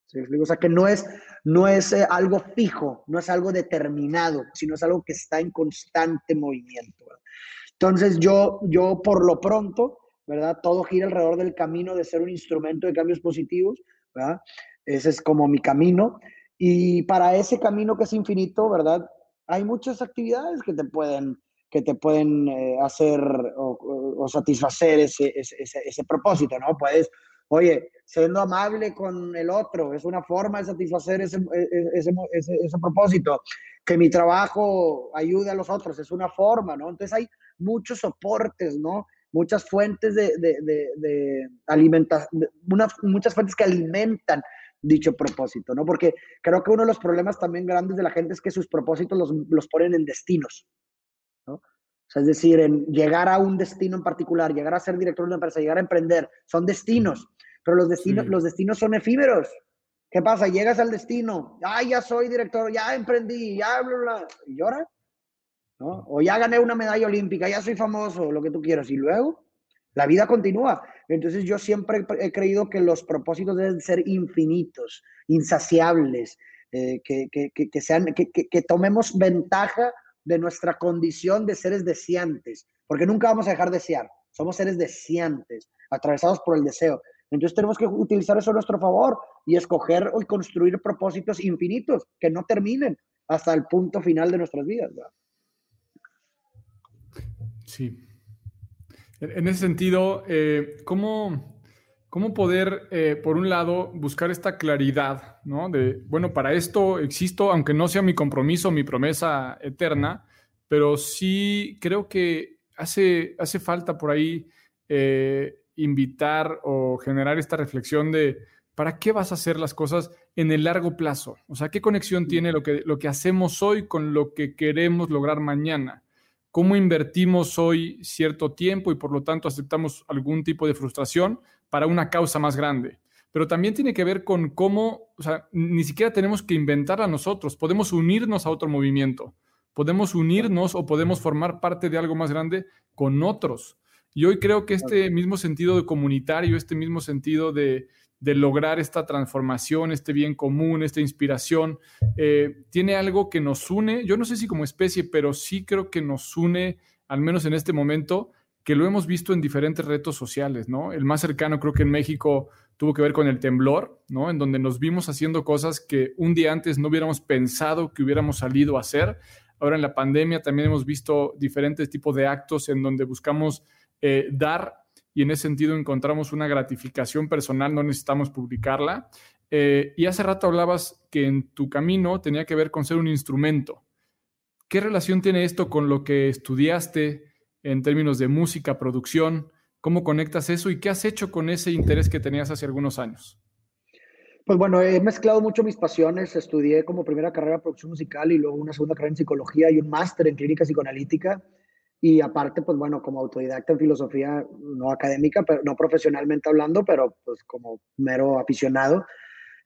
¿Sí? O sea, que no es, no es eh, algo fijo, no es algo determinado, sino es algo que está en constante movimiento. Entonces yo, yo por lo pronto, ¿verdad? Todo gira alrededor del camino de ser un instrumento de cambios positivos, ¿verdad? Ese es como mi camino. Y para ese camino que es infinito, ¿verdad? Hay muchas actividades que te pueden, que te pueden eh, hacer o, satisfacer ese, ese, ese, propósito, ¿no? Puedes, oye, siendo amable con el otro, es una forma de satisfacer ese, e, e, ese, ese, propósito. Que mi trabajo ayude a los otros, es una forma, ¿no? Entonces hay muchos soportes, ¿no? Muchas fuentes de, de, de, alimentación, muchas fuentes que alimentan dicho propósito, ¿no? Porque creo que uno de los problemas también grandes de la gente es que sus propósitos los, los ponen en destinos, ¿no? O sea, es decir, en llegar a un destino en particular, llegar a ser director de una empresa, llegar a emprender, son destinos, pero los destinos, los destinos son efímeros. ¿Qué pasa? Llegas al destino, ah, ya soy director, ya emprendí, ya bla, bla, y llora. O ya gané una medalla olímpica, ya soy famoso, lo que tú quieras, y luego la vida continúa. Entonces yo siempre he creído que los propósitos deben ser infinitos, insaciables, eh, que, que, sean, que, tomemos ventaja de nuestra condición de seres deseantes, porque nunca vamos a dejar de desear, somos seres deseantes, atravesados por el deseo. Entonces tenemos que utilizar eso a nuestro favor y escoger y construir propósitos infinitos que no terminen hasta el punto final de nuestras vidas. Sí. En ese sentido, eh, ¿cómo, poder, eh, por un lado, buscar esta claridad, ¿no? De, bueno, para esto existo, aunque no sea mi compromiso, mi promesa eterna, pero sí creo que hace, hace falta por ahí eh, invitar o generar esta reflexión de ¿para qué vas a hacer las cosas en el largo plazo? O sea, ¿qué conexión tiene lo que, lo que hacemos hoy con lo que queremos lograr mañana? Cómo invertimos hoy cierto tiempo y por lo tanto aceptamos algún tipo de frustración para una causa más grande. Pero también tiene que ver con cómo, o sea, ni siquiera tenemos que inventarla nosotros, podemos unirnos a otro movimiento, podemos unirnos o podemos formar parte de algo más grande con otros. Y hoy creo que este mismo sentido de comunitario, este mismo sentido de, de lograr esta transformación, este bien común, esta inspiración, eh, tiene algo que nos une, yo no sé si como especie, pero sí creo que nos une, al menos en este momento, que lo hemos visto en diferentes retos sociales, ¿no? El más cercano creo que en México tuvo que ver con el temblor, ¿no? En donde nos vimos haciendo cosas que un día antes no hubiéramos pensado que hubiéramos salido a hacer. Ahora en la pandemia también hemos visto diferentes tipos de actos en donde buscamos eh, dar y en ese sentido encontramos una gratificación personal, no necesitamos publicarla. Eh, y hace rato hablabas que en tu camino tenía que ver con ser un instrumento. ¿Qué relación tiene esto con lo que estudiaste en términos de música, producción? ¿Cómo conectas eso y qué has hecho con ese interés que tenías hace algunos años? Pues bueno, he mezclado mucho mis pasiones. Estudié como primera carrera producción musical y luego una segunda carrera en psicología y un máster en clínica psicoanalítica. Y aparte, pues bueno, como autodidacta en filosofía, no académica, pero no profesionalmente hablando, pero pues como mero aficionado.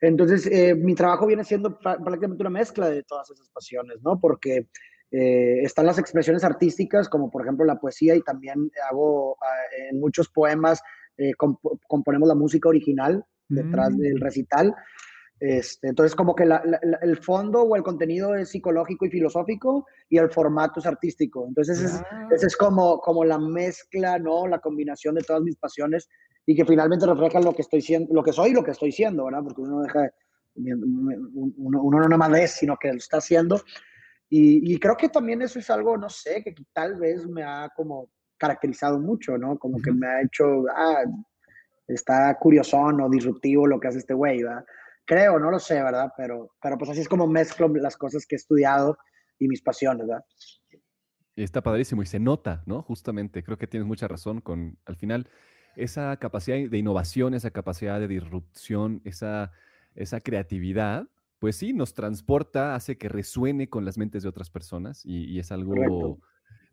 Entonces, eh, mi trabajo viene siendo prácticamente una mezcla de todas esas pasiones, ¿no? Porque eh, están las expresiones artísticas, como por ejemplo la poesía, y también hago ah, en muchos poemas, eh, componemos la música original detrás mm. del recital. Este, entonces, como que el fondo o el contenido es psicológico y filosófico y el formato es artístico. Entonces, esa es, es, como, como la mezcla, ¿no? La combinación de todas mis pasiones y que finalmente refleja lo que estoy siendo, lo que soy y lo que estoy siendo, ¿verdad? Porque uno deja, uno, uno no nada más es, sino que lo está haciendo. Y, y, creo que también eso es algo, no sé, que tal vez me ha como caracterizado mucho, ¿no? Como que me ha hecho, ah, está curiosón o disruptivo lo que hace este güey, ¿verdad? Creo, no lo sé, ¿verdad? Pero, pero pues así es como mezclo las cosas que he estudiado y mis pasiones, ¿verdad? Está padrísimo y se nota, ¿no? Justamente, creo que tienes mucha razón con, al final, esa capacidad de innovación, esa capacidad de disrupción, esa, esa creatividad, pues sí, nos transporta, hace que resuene con las mentes de otras personas y, es algo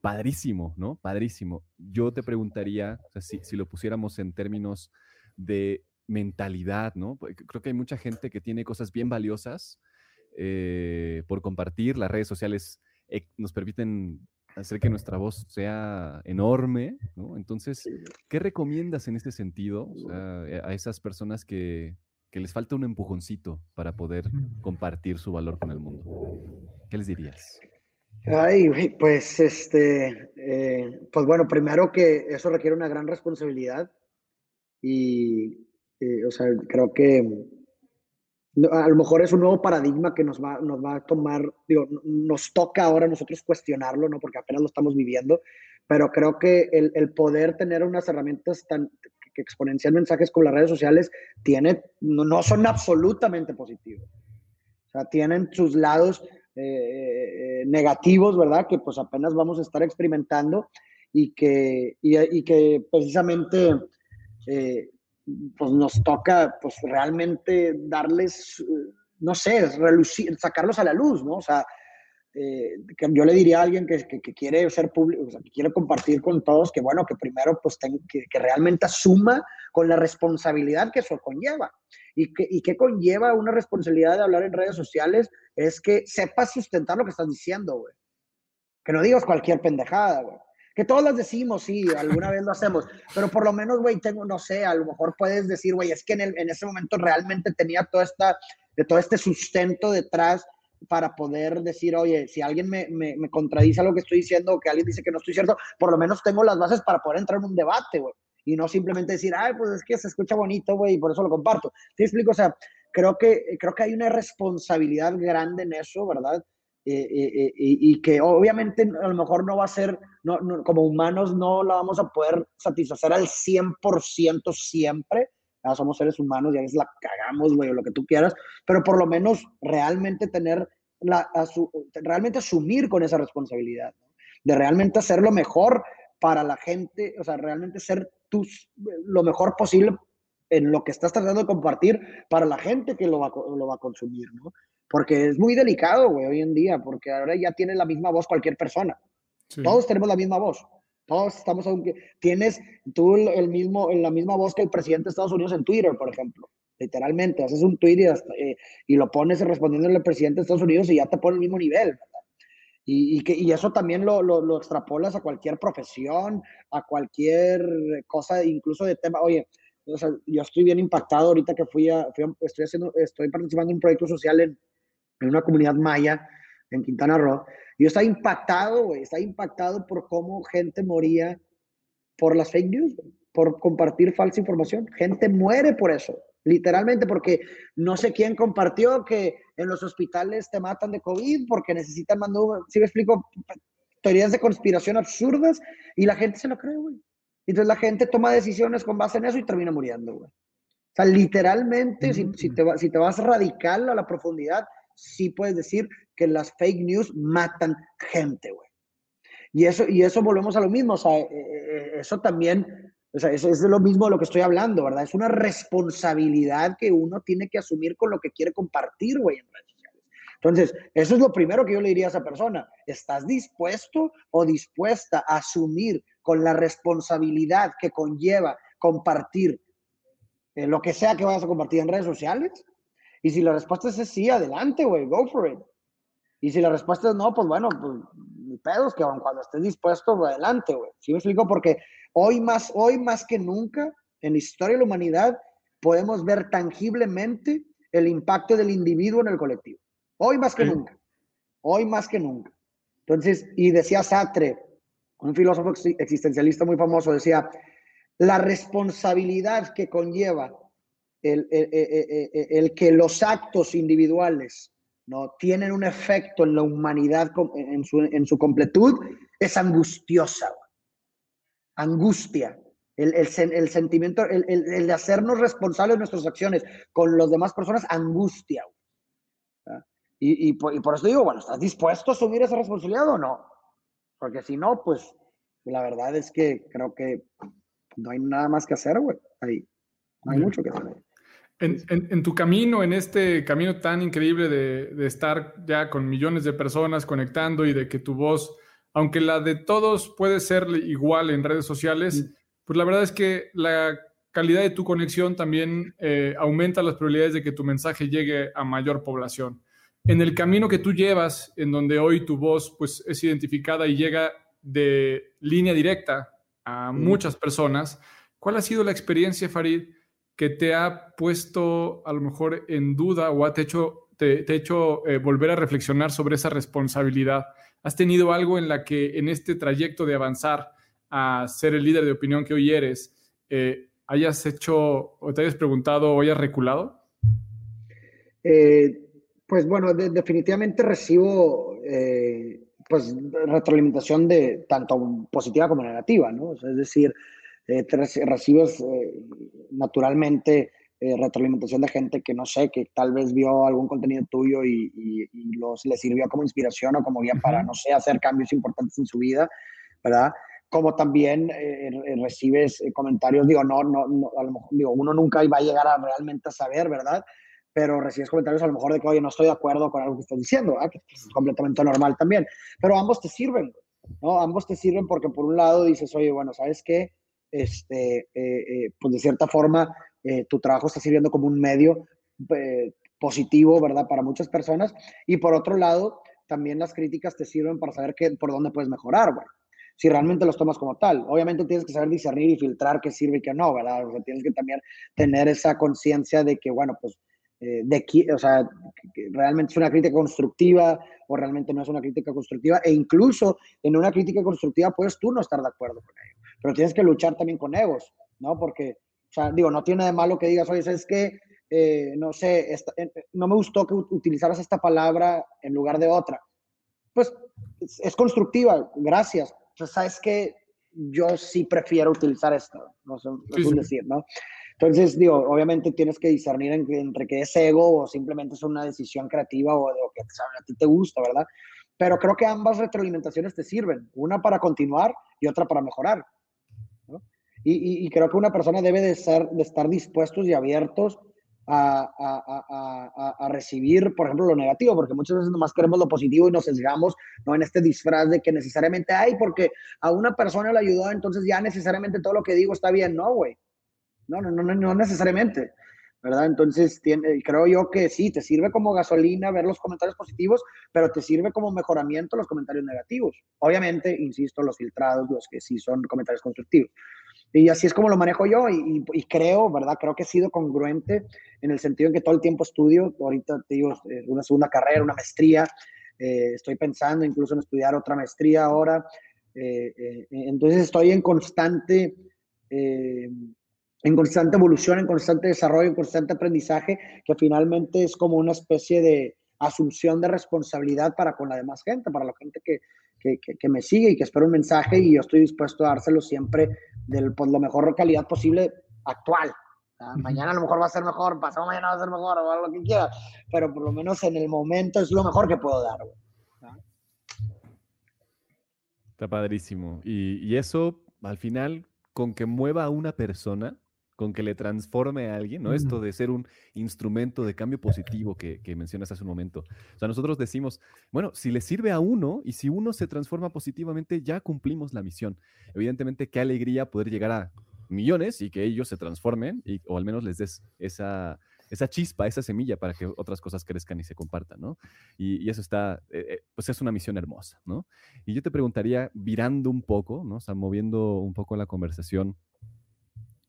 padrísimo, ¿no? Padrísimo. Yo te preguntaría, si, si, lo pusiéramos en términos de mentalidad, ¿no? Creo que hay mucha gente que tiene cosas bien valiosas eh, por compartir. Las redes sociales eh, nos permiten hacer que nuestra voz sea enorme, ¿no? Entonces, ¿qué recomiendas en este sentido eh, a esas personas que, que, les falta un empujoncito para poder compartir su valor con el mundo? ¿Qué les dirías? Ay, pues este, pues bueno, primero que eso requiere una gran responsabilidad y, o sea, creo que a lo mejor es un nuevo paradigma que nos va, nos va a tomar, digo, nos toca ahora nosotros cuestionarlo, ¿no? Porque apenas lo estamos viviendo, pero creo que el, el poder tener unas herramientas tan que exponencian mensajes con las redes sociales tiene, no, no son absolutamente positivos. O sea, tienen sus lados eh, negativos, ¿verdad? Que pues apenas vamos a estar experimentando y que, y, y que precisamente eh, pues nos toca pues realmente darles, eh, no sé, relucir, sacarlos a la luz, ¿no? O sea, eh, yo le diría a alguien que, que, quiere ser público, que quiere compartir con todos, que bueno, que primero pues que, que, realmente asuma con la responsabilidad que eso conlleva. Y que, y que conlleva una responsabilidad de hablar en redes sociales es que sepas sustentar lo que estás diciendo, güey. Que no digas cualquier pendejada, güey. Que todos las decimos, sí, alguna vez lo hacemos, pero por lo menos, güey, tengo, no sé, a lo mejor puedes decir, güey, es que en, en ese momento realmente tenía toda esta, de todo este sustento detrás para poder decir, oye, si alguien me, me, contradice lo que estoy diciendo o que alguien dice que no estoy cierto, por lo menos tengo las bases para poder entrar en un debate, güey. Y no simplemente decir, ay, pues es que se escucha bonito, güey, y por eso lo comparto. ¿Sí explico? O sea, creo que, creo que hay una responsabilidad grande en eso, ¿verdad? Eh, eh, eh, y que obviamente a lo mejor no va a ser, no, como humanos no la vamos a poder satisfacer al 100% siempre, ya somos seres humanos y a veces la cagamos, güey, o lo que tú quieras, pero por lo menos realmente tener, la, realmente asumir con esa responsabilidad, de realmente hacer lo mejor para la gente, o sea, realmente ser tus, lo mejor posible en lo que estás tratando de compartir para la gente que lo va, lo va a consumir, ¿no? porque es muy delicado, güey, hoy en día, porque ahora ya tiene la misma voz cualquier persona. Todos tenemos la misma voz. Todos estamos, aunque tienes tú el mismo, la misma voz que el presidente de Estados Unidos en Twitter, por ejemplo. Literalmente, haces un tweet y, eh, y lo pones respondiendo al presidente de Estados Unidos y ya te pone el mismo nivel. Y, y, que, y eso también lo, lo, lo, extrapolas a cualquier profesión, a cualquier cosa, incluso de tema. Oye, o sea, yo estoy bien impactado ahorita que fui a, fui a, estoy haciendo, estoy participando en un proyecto social en, en una comunidad maya en Quintana Roo. Yo estaba impactado, güey, estaba impactado por cómo gente moría por las fake news, por compartir falsa información. Gente muere por eso, literalmente, porque no sé quién compartió que en los hospitales te matan de COVID porque necesitan mandar, si me explico, teorías de conspiración absurdas y la gente se lo cree, güey. Entonces la gente toma decisiones con base en eso y termina muriendo, güey. O sea, literalmente, si, si, te, si te vas radical a la profundidad, sí puedes decir que las fake news matan gente, güey. Y eso, y eso volvemos a lo mismo, o sea, eh, eh, eso también, o sea, eso es lo mismo de lo que estoy hablando, ¿verdad? Es una responsabilidad que uno tiene que asumir con lo que quiere compartir, güey, en redes. Entonces, eso es lo primero que yo le diría a esa persona. ¿Estás dispuesto o dispuesta a asumir con la responsabilidad que conlleva compartir eh, lo que sea que vayas a compartir en redes sociales? Y si la respuesta es sí, adelante, güey, go for it. Y si la respuesta es no, pues bueno, pues ni pedos, que cuando estés dispuesto, pues, adelante, güey. ¿Sí me explico? Porque hoy más, hoy más que nunca, en la historia de la humanidad, podemos ver tangiblemente el impacto del individuo en el colectivo. Hoy más que nunca. Hoy más que nunca. Entonces, y decía Sartre, un filósofo existencialista muy famoso, decía, la responsabilidad que conlleva el, el, que los actos individuales no tienen un efecto en la humanidad en su, en su completud es angustiosa. Angustia. El, el sentimiento, el, de hacernos responsables de nuestras acciones con las demás personas, angustia. Y, y, por, y, por, eso digo, bueno, ¿estás dispuesto a asumir esa responsabilidad o no? Porque si no, pues la verdad es que creo que no hay nada más que hacer, güey. Ahí no hay mucho que hacer. En, tu camino, en este camino tan increíble de, estar ya con millones de personas conectando y de que tu voz, aunque la de todos puede ser igual en redes sociales, pues la verdad es que la calidad de tu conexión también eh, aumenta las probabilidades de que tu mensaje llegue a mayor población. En el camino que tú llevas, en donde hoy tu voz pues, es identificada y llega de línea directa a muchas personas, ¿cuál ha sido la experiencia, Farid? que te ha puesto a lo mejor en duda o ha te hecho, te, hecho eh, volver a reflexionar sobre esa responsabilidad? ¿Has tenido algo en la que en este trayecto de avanzar a ser el líder de opinión que hoy eres, eh, hayas hecho o te hayas preguntado o hayas reculado? Eh, pues bueno, definitivamente recibo pues retroalimentación de tanto positiva como negativa, ¿no? es decir, eh, recibes eh, naturalmente eh, retroalimentación de gente que no sé, que tal vez vio algún contenido tuyo y, y, los, le sirvió como inspiración o como guía para, no sé, hacer cambios importantes en su vida, ¿verdad? Como también recibes comentarios, digo, no, no, a lo mejor, digo, uno nunca va a llegar a realmente a saber, ¿verdad? Pero recibes comentarios a lo mejor de que, oye, no estoy de acuerdo con algo que estás diciendo, ¿verdad? que es completamente normal también. Pero ambos te sirven, ¿no? Ambos te sirven porque por un lado dices, oye, bueno, ¿sabes qué? este, eh, eh, pues de cierta forma eh, tu trabajo está sirviendo como un medio positivo, ¿verdad? Para muchas personas. Y por otro lado, también las críticas te sirven para saber qué, por dónde puedes mejorar, güey. Si realmente los tomas como tal. Obviamente tienes que saber discernir y filtrar qué sirve y qué no, ¿verdad? O sea, tienes que también tener esa conciencia de que, bueno, pues, de o sea, realmente es una crítica constructiva o realmente no es una crítica constructiva. E incluso en una crítica constructiva puedes tú no estar de acuerdo con ello pero tienes que luchar también con egos, ¿no? Porque, o sea, digo, no tiene de malo que digas, oye, es que, eh, no sé, eh, no me gustó que utilizaras esta palabra en lugar de otra. Pues es, constructiva, gracias. O sea, sabes que yo sí prefiero utilizar esto, no sé, es un decir, ¿no? Entonces, digo, obviamente tienes que discernir entre que es ego o simplemente es una decisión creativa o lo que a ti te gusta, ¿verdad? Pero creo que ambas retroalimentaciones te sirven, una para continuar y otra para mejorar. Y, creo que una persona debe de, ser, de estar dispuestos y abiertos a, recibir, por ejemplo, lo negativo, porque muchas veces nomás queremos lo positivo y nos sesgamos ¿no? en este disfraz de que necesariamente hay, porque a una persona le ayudó, entonces ya necesariamente todo lo que digo está bien. No, güey. No, no, no, no necesariamente. ¿verdad? Entonces, tiene, creo yo que sí, te sirve como gasolina ver los comentarios positivos, pero te sirve como mejoramiento los comentarios negativos. Obviamente, insisto, los filtrados, los que sí son comentarios constructivos. Y así es como lo manejo yo y, creo, ¿verdad? Creo que he sido congruente en el sentido en que todo el tiempo estudio, ahorita te digo, eh, una segunda carrera, una maestría, eh, estoy pensando incluso en estudiar otra maestría ahora, eh, entonces estoy en constante, en constante evolución, en constante desarrollo, en constante aprendizaje, que finalmente es como una especie de asunción de responsabilidad para con la demás gente, para la gente que, que, me sigue y que espera un mensaje y yo estoy dispuesto a dárselo siempre de pues, la mejor calidad posible actual. Mañana a lo mejor va a ser mejor, pasado mañana va a ser mejor, o lo que quiera, pero por lo menos en el momento es lo mejor que puedo dar. Está padrísimo. Y, y, eso, al final, con que mueva a una persona, con que le transforme a alguien, ¿no? Esto de ser un instrumento de cambio positivo que, mencionas hace un momento. O sea, nosotros decimos, bueno, si le sirve a uno y si uno se transforma positivamente, ya cumplimos la misión. Evidentemente, qué alegría poder llegar a millones y que ellos se transformen y, o al menos les des esa, esa chispa, esa semilla para que otras cosas crezcan y se compartan, ¿no? Y, eso está, eh, eh, pues es una misión hermosa, ¿no? Y yo te preguntaría, virando un poco, ¿no? O sea, moviendo un poco la conversación,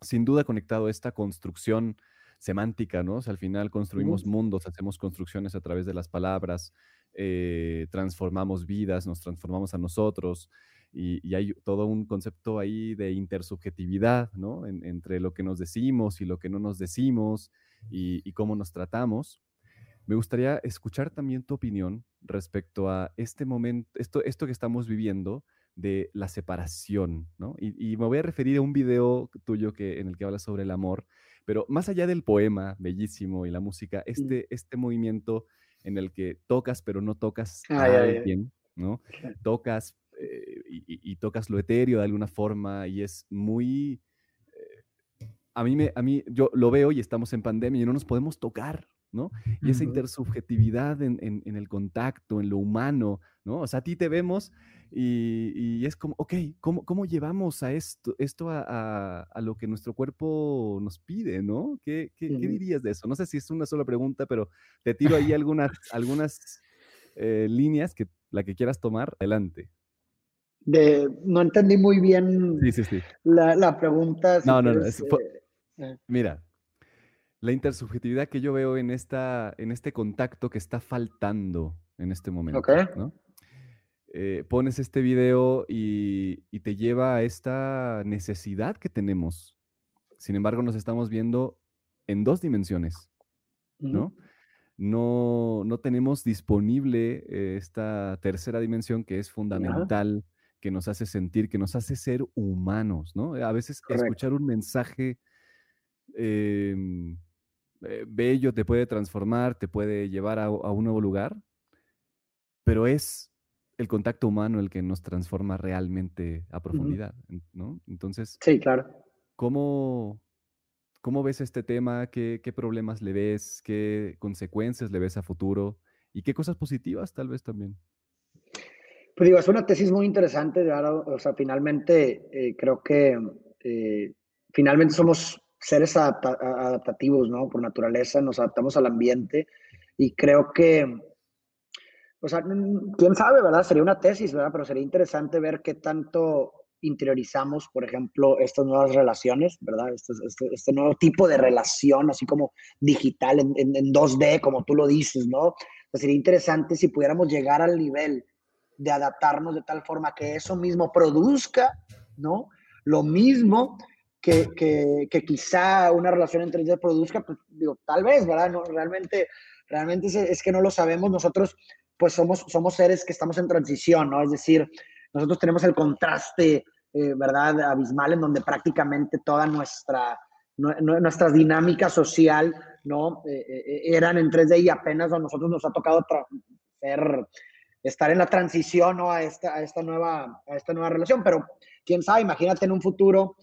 sin duda conectado a esta construcción semántica, ¿no? O sea, al final construimos mundos, hacemos construcciones a través de las palabras, eh, transformamos vidas, nos transformamos a nosotros y, hay todo un concepto ahí de intersubjetividad, ¿no? entre lo que nos decimos y lo que no nos decimos y, cómo nos tratamos. Me gustaría escuchar también tu opinión respecto a este momento, esto, esto que estamos viviendo, de la separación, ¿no? Y, me voy a referir a un video tuyo que, en el que hablas sobre el amor, pero más allá del poema bellísimo y la música, este, este movimiento en el que tocas pero no tocas a alguien, ¿no? Tocas eh, y, tocas lo etéreo de alguna forma y es muy... Eh, a mí, me, a mí, yo lo veo y estamos en pandemia y no nos podemos tocar, ¿no? Y esa intersubjetividad en, en, el contacto, en lo humano, ¿no? O sea, a ti te vemos y, es como, ok, ¿cómo, ¿cómo, llevamos a esto, esto a, a, lo que nuestro cuerpo nos pide, ¿no? ¿Qué, qué, ¿qué, dirías de eso? No sé si es una sola pregunta, pero te tiro ahí [laughs] algunas, algunas eh, líneas que la que quieras tomar, adelante. De, no entendí muy bien sí, sí, sí. La, la, pregunta. no, no, no. Eh, eh. Mira, la intersubjetividad que yo veo en, esta, en este contacto que está faltando en este momento. Okay. ¿no? Eh, pones este video y, te lleva a esta necesidad que tenemos. Sin embargo, nos estamos viendo en dos dimensiones, ¿no? No, no tenemos disponible eh, esta tercera dimensión que es fundamental, que nos hace sentir, que nos hace ser humanos, ¿no? A veces escuchar un mensaje em, eh, bello te puede transformar, te puede llevar a un nuevo lugar, pero es el contacto humano el que nos transforma realmente a profundidad, ¿no? Entonces, sí, claro. ¿cómo, cómo ves este tema? ¿Qué, problemas le ves? ¿Qué consecuencias le ves a futuro? ¿Y qué cosas positivas tal vez también? Pues digo, es una tesis muy interesante, o sea, finalmente eh, creo que eh, finalmente somos seres adaptativos, ¿no? Por naturaleza nos adaptamos al ambiente y creo que o sea, quién sabe, ¿verdad? Sería una tesis, ¿verdad? Pero sería interesante ver qué tanto interiorizamos, por ejemplo, estas nuevas relaciones, ¿verdad? Este, este, este nuevo tipo de relación, así como digital, en, en, 2D, como tú lo dices, ¿no? sería interesante si pudiéramos llegar al nivel de adaptarnos de tal forma que eso mismo produzca, ¿no? Lo mismo que, que, quizá una relación en 3D produzca, pues digo, tal vez, ¿verdad? No, realmente, realmente es, que no lo sabemos. Nosotros pues somos, somos seres que estamos en transición, ¿no? Es decir, nosotros tenemos el contraste, eh, ¿verdad?, abismal en donde prácticamente toda nuestra, nuestra dinámica social, ¿no?, eh, eh, eran en 3D y apenas a nosotros nos ha tocado estar en la transición, ¿no?, a esta, a esta, nueva, a esta nueva relación, pero quién sabe, imagínate en un futuro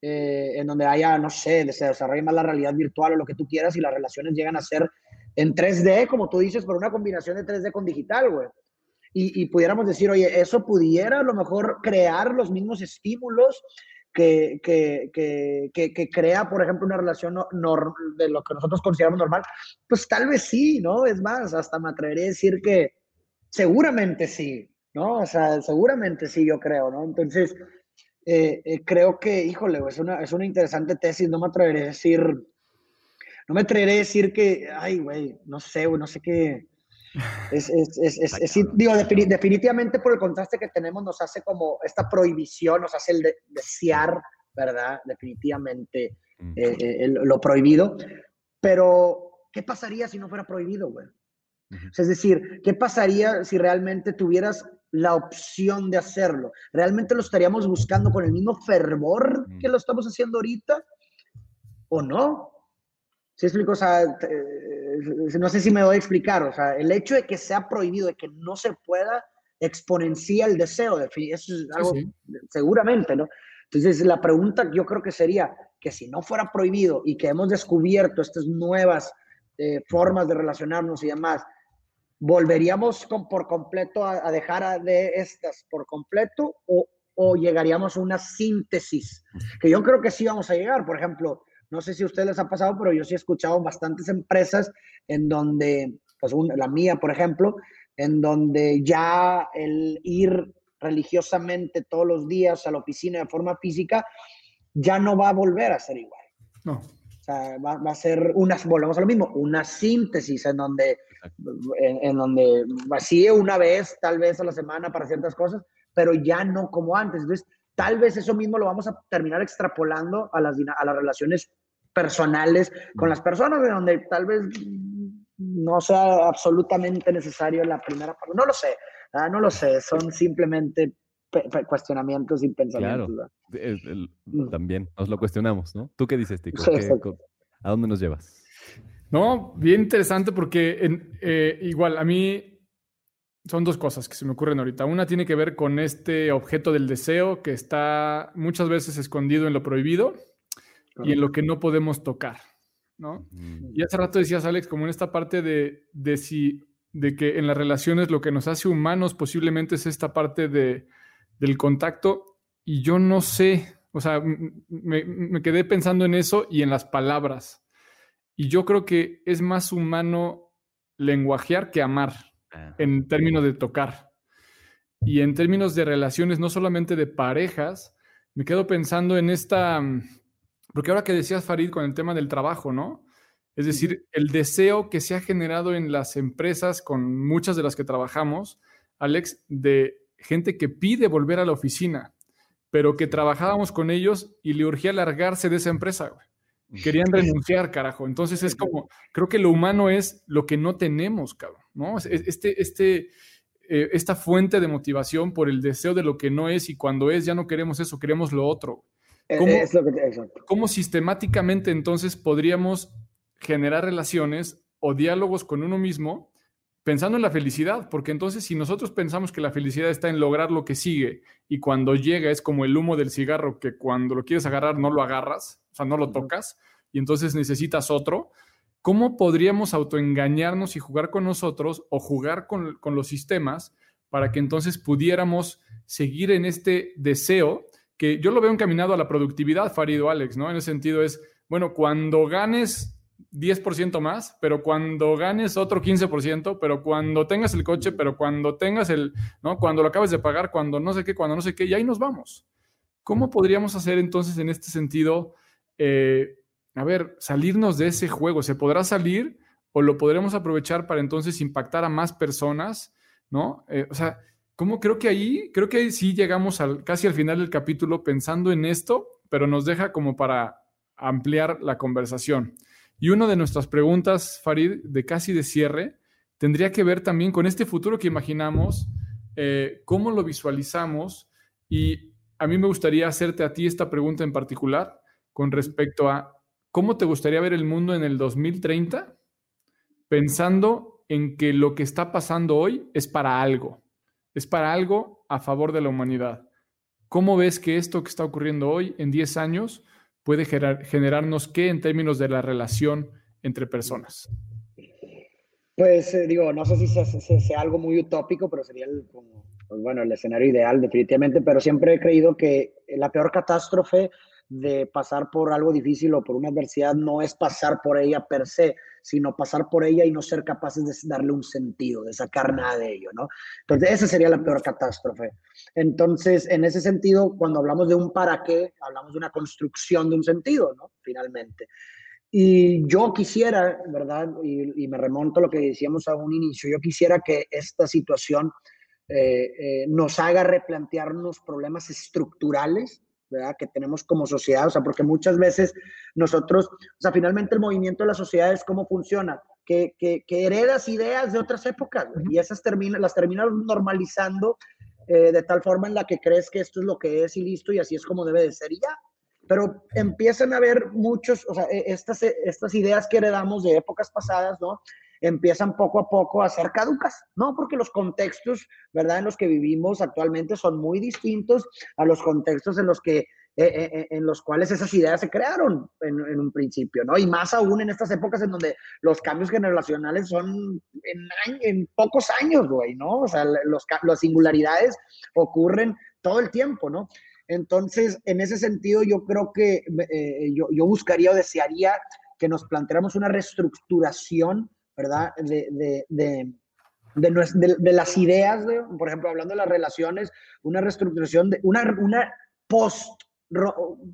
en donde haya, no sé, se desarrolle más la realidad virtual o lo que tú quieras y las relaciones llegan a ser en 3D, como tú dices, por una combinación de 3D con digital, güey. Y, pudiéramos decir, oye, eso pudiera a lo mejor crear los mismos estímulos que, que, que, que crea, por ejemplo, una relación de lo que nosotros consideramos normal. Pues tal vez sí, ¿no? Es más, hasta me atrevería a decir que seguramente sí, ¿no? O sea, seguramente sí, yo creo, ¿no? Entonces, eh, eh, creo que, híjole, es una, es una interesante tesis, no me atrevería a decir no me atreveré a decir que, ay, güey, no sé, güey, no sé qué. Es, es, es, es digo, definitivamente por el contraste que tenemos nos hace como esta prohibición, nos hace el desear, ¿verdad? Definitivamente eh, eh, lo prohibido. Pero, ¿qué pasaría si no fuera prohibido, güey? es decir, ¿qué pasaría si realmente tuvieras la opción de hacerlo? ¿Realmente lo estaríamos buscando con el mismo fervor que lo estamos haciendo ahorita? ¿O no? ¿Sí explico? O sea, eh, no sé si me voy a explicar. O sea, el hecho de que sea prohibido, de que no se pueda, exponencia el deseo. De, eso es algo, seguramente, ¿no? Entonces, la pregunta yo creo que sería que si no fuera prohibido y que hemos descubierto estas nuevas eh, formas de relacionarnos y demás, ¿volveríamos por completo a, dejar de estas por completo o, o llegaríamos a una síntesis? Que yo creo que sí vamos a llegar. Por ejemplo, no sé si a ustedes les ha pasado, pero yo sí he escuchado bastantes empresas en donde, pues la mía, por ejemplo, en donde ya el ir religiosamente todos los días a la oficina de forma física ya no va a volver a ser igual. No. O sea, va, a ser una, volvemos a lo mismo, una síntesis en donde, en, en, donde vacíe una vez, tal vez a la semana para ciertas cosas, pero ya no como antes. Entonces, Tal vez eso mismo lo vamos a terminar extrapolando a las, a las relaciones personales con las personas, de donde tal vez no sea absolutamente necesario la primera parte. No lo sé, ¿ah? no lo sé, son simplemente cuestionamientos y pensamientos. Claro, mm. también nos lo cuestionamos, ¿no? ¿Tú qué dices, Tico? ¿A dónde nos llevas? No, bien interesante porque en, eh, igual a mí son dos cosas que se me ocurren ahorita. Una tiene que ver con este objeto del deseo que está muchas veces escondido en lo prohibido y en lo que no podemos tocar, ¿no? Y hace rato decías, Alex, como en esta parte de, de, si, de que en las relaciones lo que nos hace humanos posiblemente es esta parte de, del contacto y yo no sé, o sea, me, me quedé pensando en eso y en las palabras. Y yo creo que es más humano lenguajear que amar en términos de tocar. Y en términos de relaciones, no solamente de parejas, me quedo pensando en esta, mm, porque ahora que decías, Farid, con el tema del trabajo, ¿no? Es decir, el deseo que se ha generado en las empresas con muchas de las que trabajamos, Alex, de gente que pide volver a la oficina, pero que trabajábamos con ellos y le urgía largarse de esa empresa. Querían [laughs] renunciar, carajo. Entonces es como, creo que lo humano es lo que no tenemos, cabrón, ¿no? Este, este, eh, esta fuente de motivación por el deseo de lo que no es y cuando es ya no queremos eso, queremos lo otro. Eh, ¿Cómo, es lo que, ¿Cómo sistemáticamente entonces podríamos generar relaciones o diálogos con uno mismo pensando en la felicidad? Porque entonces si nosotros pensamos que la felicidad está en lograr lo que sigue y cuando llega es como el humo del cigarro que cuando lo quieres agarrar no lo agarras, o sea, no lo tocas y entonces necesitas otro. ¿Cómo podríamos autoengañarnos y jugar con nosotros o jugar con, los sistemas para que entonces pudiéramos seguir en este deseo que yo lo veo encaminado a la productividad, Farido Alex, ¿no? En ese sentido es, bueno, cuando ganes 10% más, pero cuando ganes otro 15%, pero cuando tengas el coche, pero cuando tengas el, ¿no? Cuando lo acabes de pagar, cuando no sé qué, cuando no sé qué, y ahí nos vamos. ¿Cómo podríamos hacer entonces en este sentido eh, a ver, salirnos de ese juego, ¿se podrá salir o lo podremos aprovechar para entonces impactar a más personas? ¿No? Eh, o sea, ¿cómo creo que ahí, creo que ahí sí llegamos al, casi al final del capítulo pensando en esto, pero nos deja como para ampliar la conversación. Y una de nuestras preguntas, Farid, de casi de cierre, tendría que ver también con este futuro que imaginamos, eh, cómo lo visualizamos y a mí me gustaría hacerte a ti esta pregunta en particular con respecto a cómo te gustaría ver el mundo en el 2030, pensando en que lo que está pasando hoy es para algo, es para algo a favor de la humanidad. ¿Cómo ves que esto que está ocurriendo hoy en 10 años puede generarnos qué en términos de la relación entre personas? Pues eh, digo, no sé si sea, algo muy utópico, pero sería el, como, pues, bueno, el escenario ideal definitivamente, pero siempre he creído que la peor catástrofe de pasar por algo difícil o por una adversidad no es pasar por ella per se, sino pasar por ella y no ser capaces de darle un sentido, de sacar nada de ello, ¿no? Entonces, esa sería la peor catástrofe. Entonces, en ese sentido, cuando hablamos de un para qué, hablamos de una construcción de un sentido, ¿no? Finalmente. Y yo quisiera, ¿verdad? Y, me remonto a lo que decíamos a un inicio, yo quisiera que esta situación eh, eh, nos haga replantearnos problemas estructurales que tenemos como sociedad, o sea, porque muchas veces nosotros, o sea, finalmente el movimiento de la sociedad es cómo funciona. que, que, heredas ideas de otras épocas y esas termina, las terminas normalizando eh, de tal forma en la que crees que esto es lo que es y listo y así es como debe de ser y ya. Pero empiezan a haber muchos, o sea, e, estas, estas ideas que heredamos de épocas pasadas, ¿no? Empiezan poco a poco a ser caducas, ¿no? Porque los contextos, ¿verdad?, en los que vivimos actualmente son muy distintos a los contextos en los que eh, eh, eh, en los cuales esas ideas se crearon en, un principio, ¿no? Y más aún en estas épocas en donde los cambios generacionales son en, pocos años, güey, ¿no? O sea, los, las singularidades ocurren todo el tiempo, ¿no? Entonces, en ese sentido, yo creo que yo, yo, buscaría o desearía que nos planteáramos una reestructuración ¿verdad? De, de, de, de, las ideas, por ejemplo, hablando de las relaciones, una reestructuración, de, una, una post,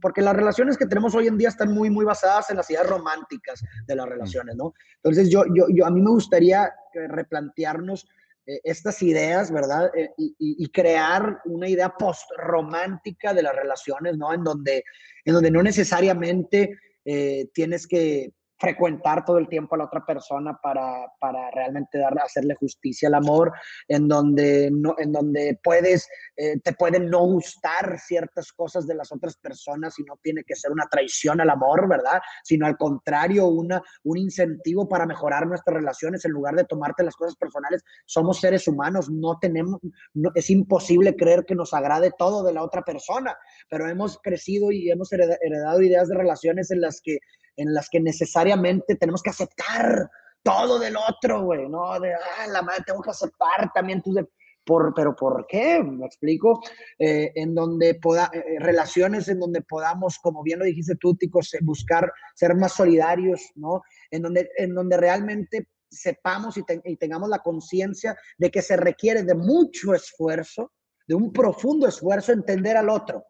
porque las relaciones que tenemos hoy en día están muy, muy basadas en las ideas románticas de las relaciones, ¿no? Entonces, yo, yo, yo a mí me gustaría replantearnos eh, estas ideas, ¿verdad? Eh, y, y, crear una idea post-romántica de las relaciones, ¿no? En donde, en donde no necesariamente eh, tienes que frecuentar todo el tiempo a la otra persona para, para realmente dar, hacerle justicia al amor, en donde, no, en donde puedes, eh, te pueden no gustar ciertas cosas de las otras personas y no tiene que ser una traición al amor, ¿verdad? Sino al contrario, una, un incentivo para mejorar nuestras relaciones en lugar de tomarte las cosas personales. Somos seres humanos, no tenemos, no, es imposible creer que nos agrade todo de la otra persona, pero hemos crecido y hemos heredado ideas de relaciones en las que en las que necesariamente tenemos que aceptar todo del otro, güey, ¿no? De, ah, la madre, tengo que aceptar también tus... De, por, pero ¿por qué? Me explico. Eh, en donde poda, eh, eh, relaciones en donde podamos, como bien lo dijiste tú, Ticos, buscar ser más solidarios, ¿no? En donde, en donde realmente sepamos y, y tengamos la conciencia de que se requiere de mucho esfuerzo, de un profundo esfuerzo entender al otro.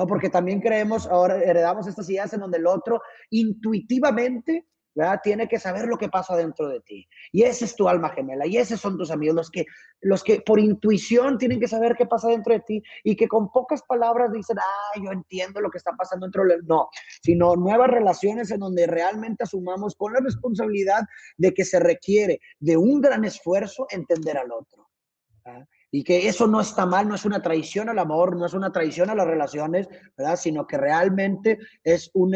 ¿No? Porque también creemos, ahora heredamos estas ideas en donde el otro intuitivamente ¿verdad? Tiene que saber lo que pasa dentro de ti. Y ese es tu alma gemela, y esos son tus amigos, los que, los que por intuición tienen que saber qué pasa dentro de ti y que con pocas palabras dicen, ah, yo entiendo lo que está pasando dentro de No, sino nuevas relaciones en donde realmente asumamos con la responsabilidad de que se requiere de un gran esfuerzo entender al otro. ¿verdad? Y que eso no está mal, no es una traición al amor, no es una traición a las relaciones, ¿verdad? Sino que realmente es un,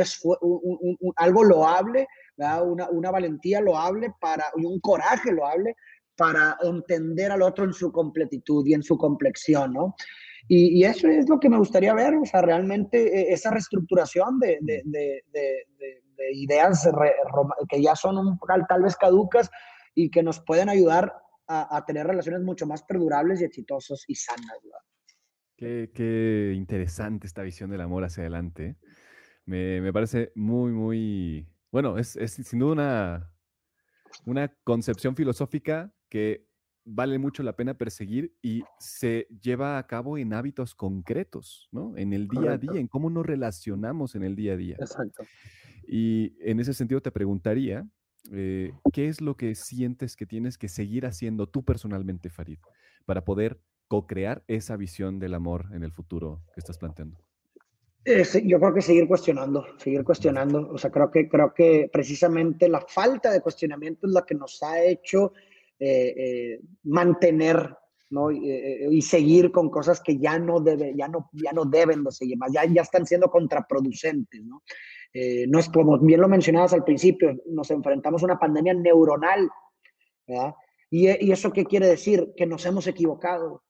algo loable, ¿verdad? Una, una, valentía loable para, y un coraje loable para entender al otro en su completitud y en su complexión, ¿no? Y, y eso es lo que me gustaría ver, o sea, realmente eh, esa reestructuración de, de, de, de ideas que ya son un, tal vez caducas y que nos pueden ayudar a, tener relaciones mucho más perdurables y exitosas y sanas. Qué, qué, interesante esta visión del amor hacia adelante. Me, me parece muy, muy, bueno, es, es, sin duda una, una concepción filosófica que vale mucho la pena perseguir y se lleva a cabo en hábitos concretos, ¿no? En el día a día, en cómo nos relacionamos en el día a día. Exacto. Y en ese sentido te preguntaría, eh, ¿qué es lo que sientes que tienes que seguir haciendo tú personalmente, Farid, para poder co-crear esa visión del amor en el futuro que estás planteando? yo creo que seguir cuestionando, seguir cuestionando. O sea, creo que, creo que precisamente la falta de cuestionamiento es la que nos ha hecho eh, eh, mantener ¿no? Y, seguir con cosas que ya no, debe, ya no, ya no deben de seguir más, ya, ya están siendo contraproducentes. ¿no? Eh, no es como bien lo mencionabas al principio, nos enfrentamos a una pandemia neuronal. ¿Y, ¿Y, eso qué quiere decir? Que nos hemos equivocado.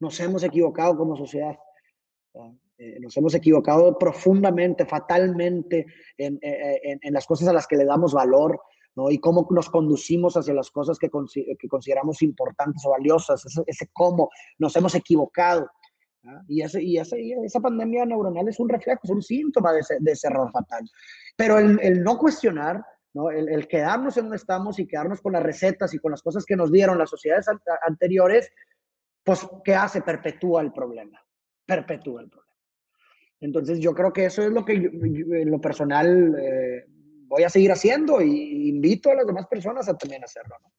Nos hemos equivocado como sociedad. Eh, nos hemos equivocado profundamente, fatalmente en, en, en, las cosas a las que le damos valor. Y cómo nos conducimos hacia las cosas que, que consideramos importantes o valiosas, ese, ese, cómo nos hemos equivocado. Y, ese, y, esa pandemia neuronal es un reflejo, es un síntoma de ese, de ese error fatal. Pero el, el no cuestionar, ¿no? El, el, quedarnos en donde estamos y quedarnos con las recetas y con las cosas que nos dieron las sociedades anteriores, pues, ¿qué hace? Perpetúa el problema. Perpetúa el problema. Entonces, yo creo que eso es lo que en lo personal eh, voy a seguir haciendo y invito a las demás personas a también hacerlo. ¿no?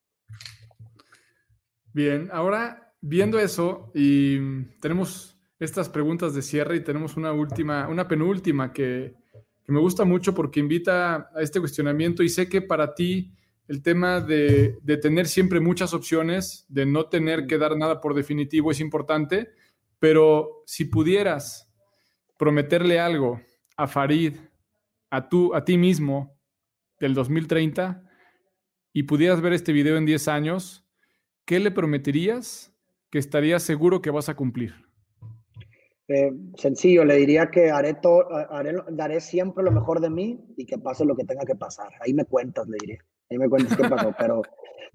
Bien, ahora viendo eso y tenemos estas preguntas de cierre y tenemos una última, una penúltima que, me gusta mucho porque invita a este cuestionamiento y sé que para ti el tema de, de, tener siempre muchas opciones, de no tener que dar nada por definitivo es importante, pero si pudieras prometerle algo a Farid, a, tú, a ti mismo, del 2030, y pudieras ver este video en 10 años, ¿qué le prometerías que estarías seguro que vas a cumplir? Eh, sencillo, le diría que haré, todo, haré, daré siempre lo mejor de mí y que pase lo que tenga que pasar. Ahí me cuentas, le diría. Ahí me cuentas qué pasó, pero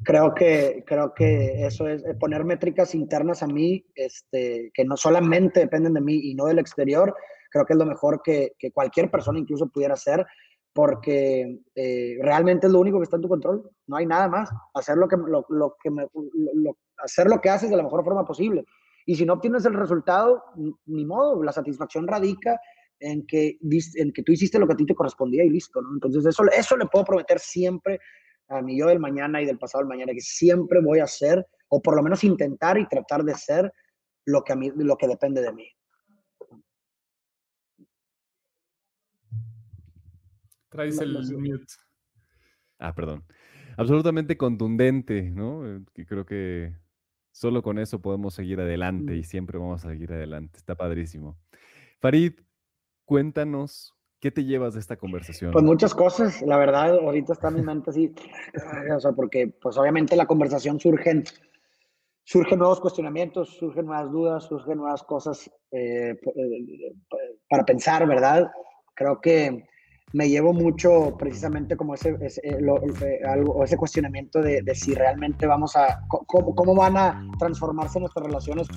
creo que, creo que eso es eh, poner métricas internas a mí, este, que no solamente dependen de mí y no del exterior, creo que es lo mejor que, que cualquier persona incluso pudiera hacer, porque eh, realmente es lo único que está en tu control, no hay nada más, hacer lo que, lo, lo que me, lo, hacer lo que haces de la mejor forma posible. Y si no obtienes el resultado, ni modo, la satisfacción radica en que, en que tú hiciste lo que a ti te correspondía y listo, ¿no? Entonces eso, eso le puedo prometer siempre a mi yo del mañana y del pasado del mañana, que siempre voy a hacer, o por lo menos intentar y tratar de ser lo que, a mí, lo que depende de mí. Traes el mute. Ah, perdón. Absolutamente contundente, ¿no? Eh, que creo que solo con eso podemos seguir adelante y siempre vamos a seguir adelante. Está padrísimo. Farid, cuéntanos ¿Qué te llevas de esta conversación? Pues muchas cosas, la verdad, ahorita está mi mente así, o sea, porque pues obviamente la conversación surgen, surgen nuevos cuestionamientos, surgen nuevas dudas, surgen nuevas cosas eh, eh, para pensar, ¿verdad? Creo que me llevo mucho precisamente como ese, eh, algo, ese cuestionamiento de, de, si realmente vamos a, cómo, cómo van a transformarse nuestras relaciones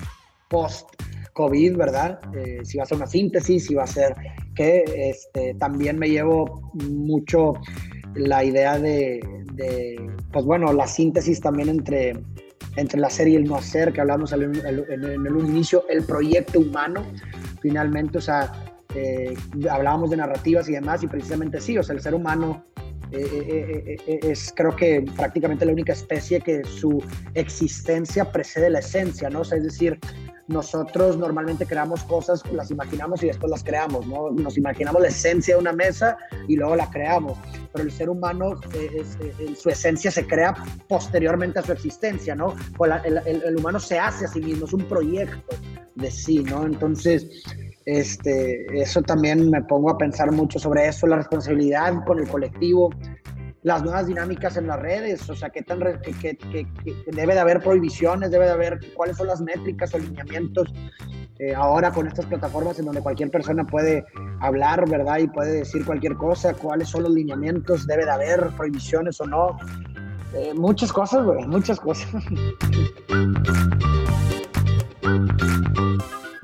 post COVID, ¿verdad? Eh, si va a ser una síntesis, si va a ser que este, también me llevo mucho la idea de, pues bueno, la síntesis también entre, entre la ser y el no hacer, que hablamos en en el inicio, el proyecto humano, finalmente, o sea, eh, hablábamos de narrativas y demás, y precisamente sí, o sea, el ser humano eh, es creo que prácticamente la única especie que su existencia precede la esencia, ¿no? O sea, es decir, nosotros normalmente creamos cosas, las imaginamos y después las creamos, ¿no? Nos imaginamos la esencia de una mesa y luego la creamos, pero el ser humano, eh, eh, su esencia se crea posteriormente a su existencia, ¿no? O el, el, humano se hace a sí mismo, es un proyecto de sí, ¿no? Entonces, este, eso también me pongo a pensar mucho sobre eso, la responsabilidad con el colectivo, las nuevas dinámicas en las redes, o sea, qué tan que, que, debe de haber prohibiciones, debe de haber cuáles son las métricas o lineamientos eh, ahora con estas plataformas en donde cualquier persona puede hablar, ¿verdad? Y puede decir cualquier cosa, cuáles son los lineamientos, debe de haber prohibiciones o no. Eh, muchas cosas, güey, muchas cosas. [laughs]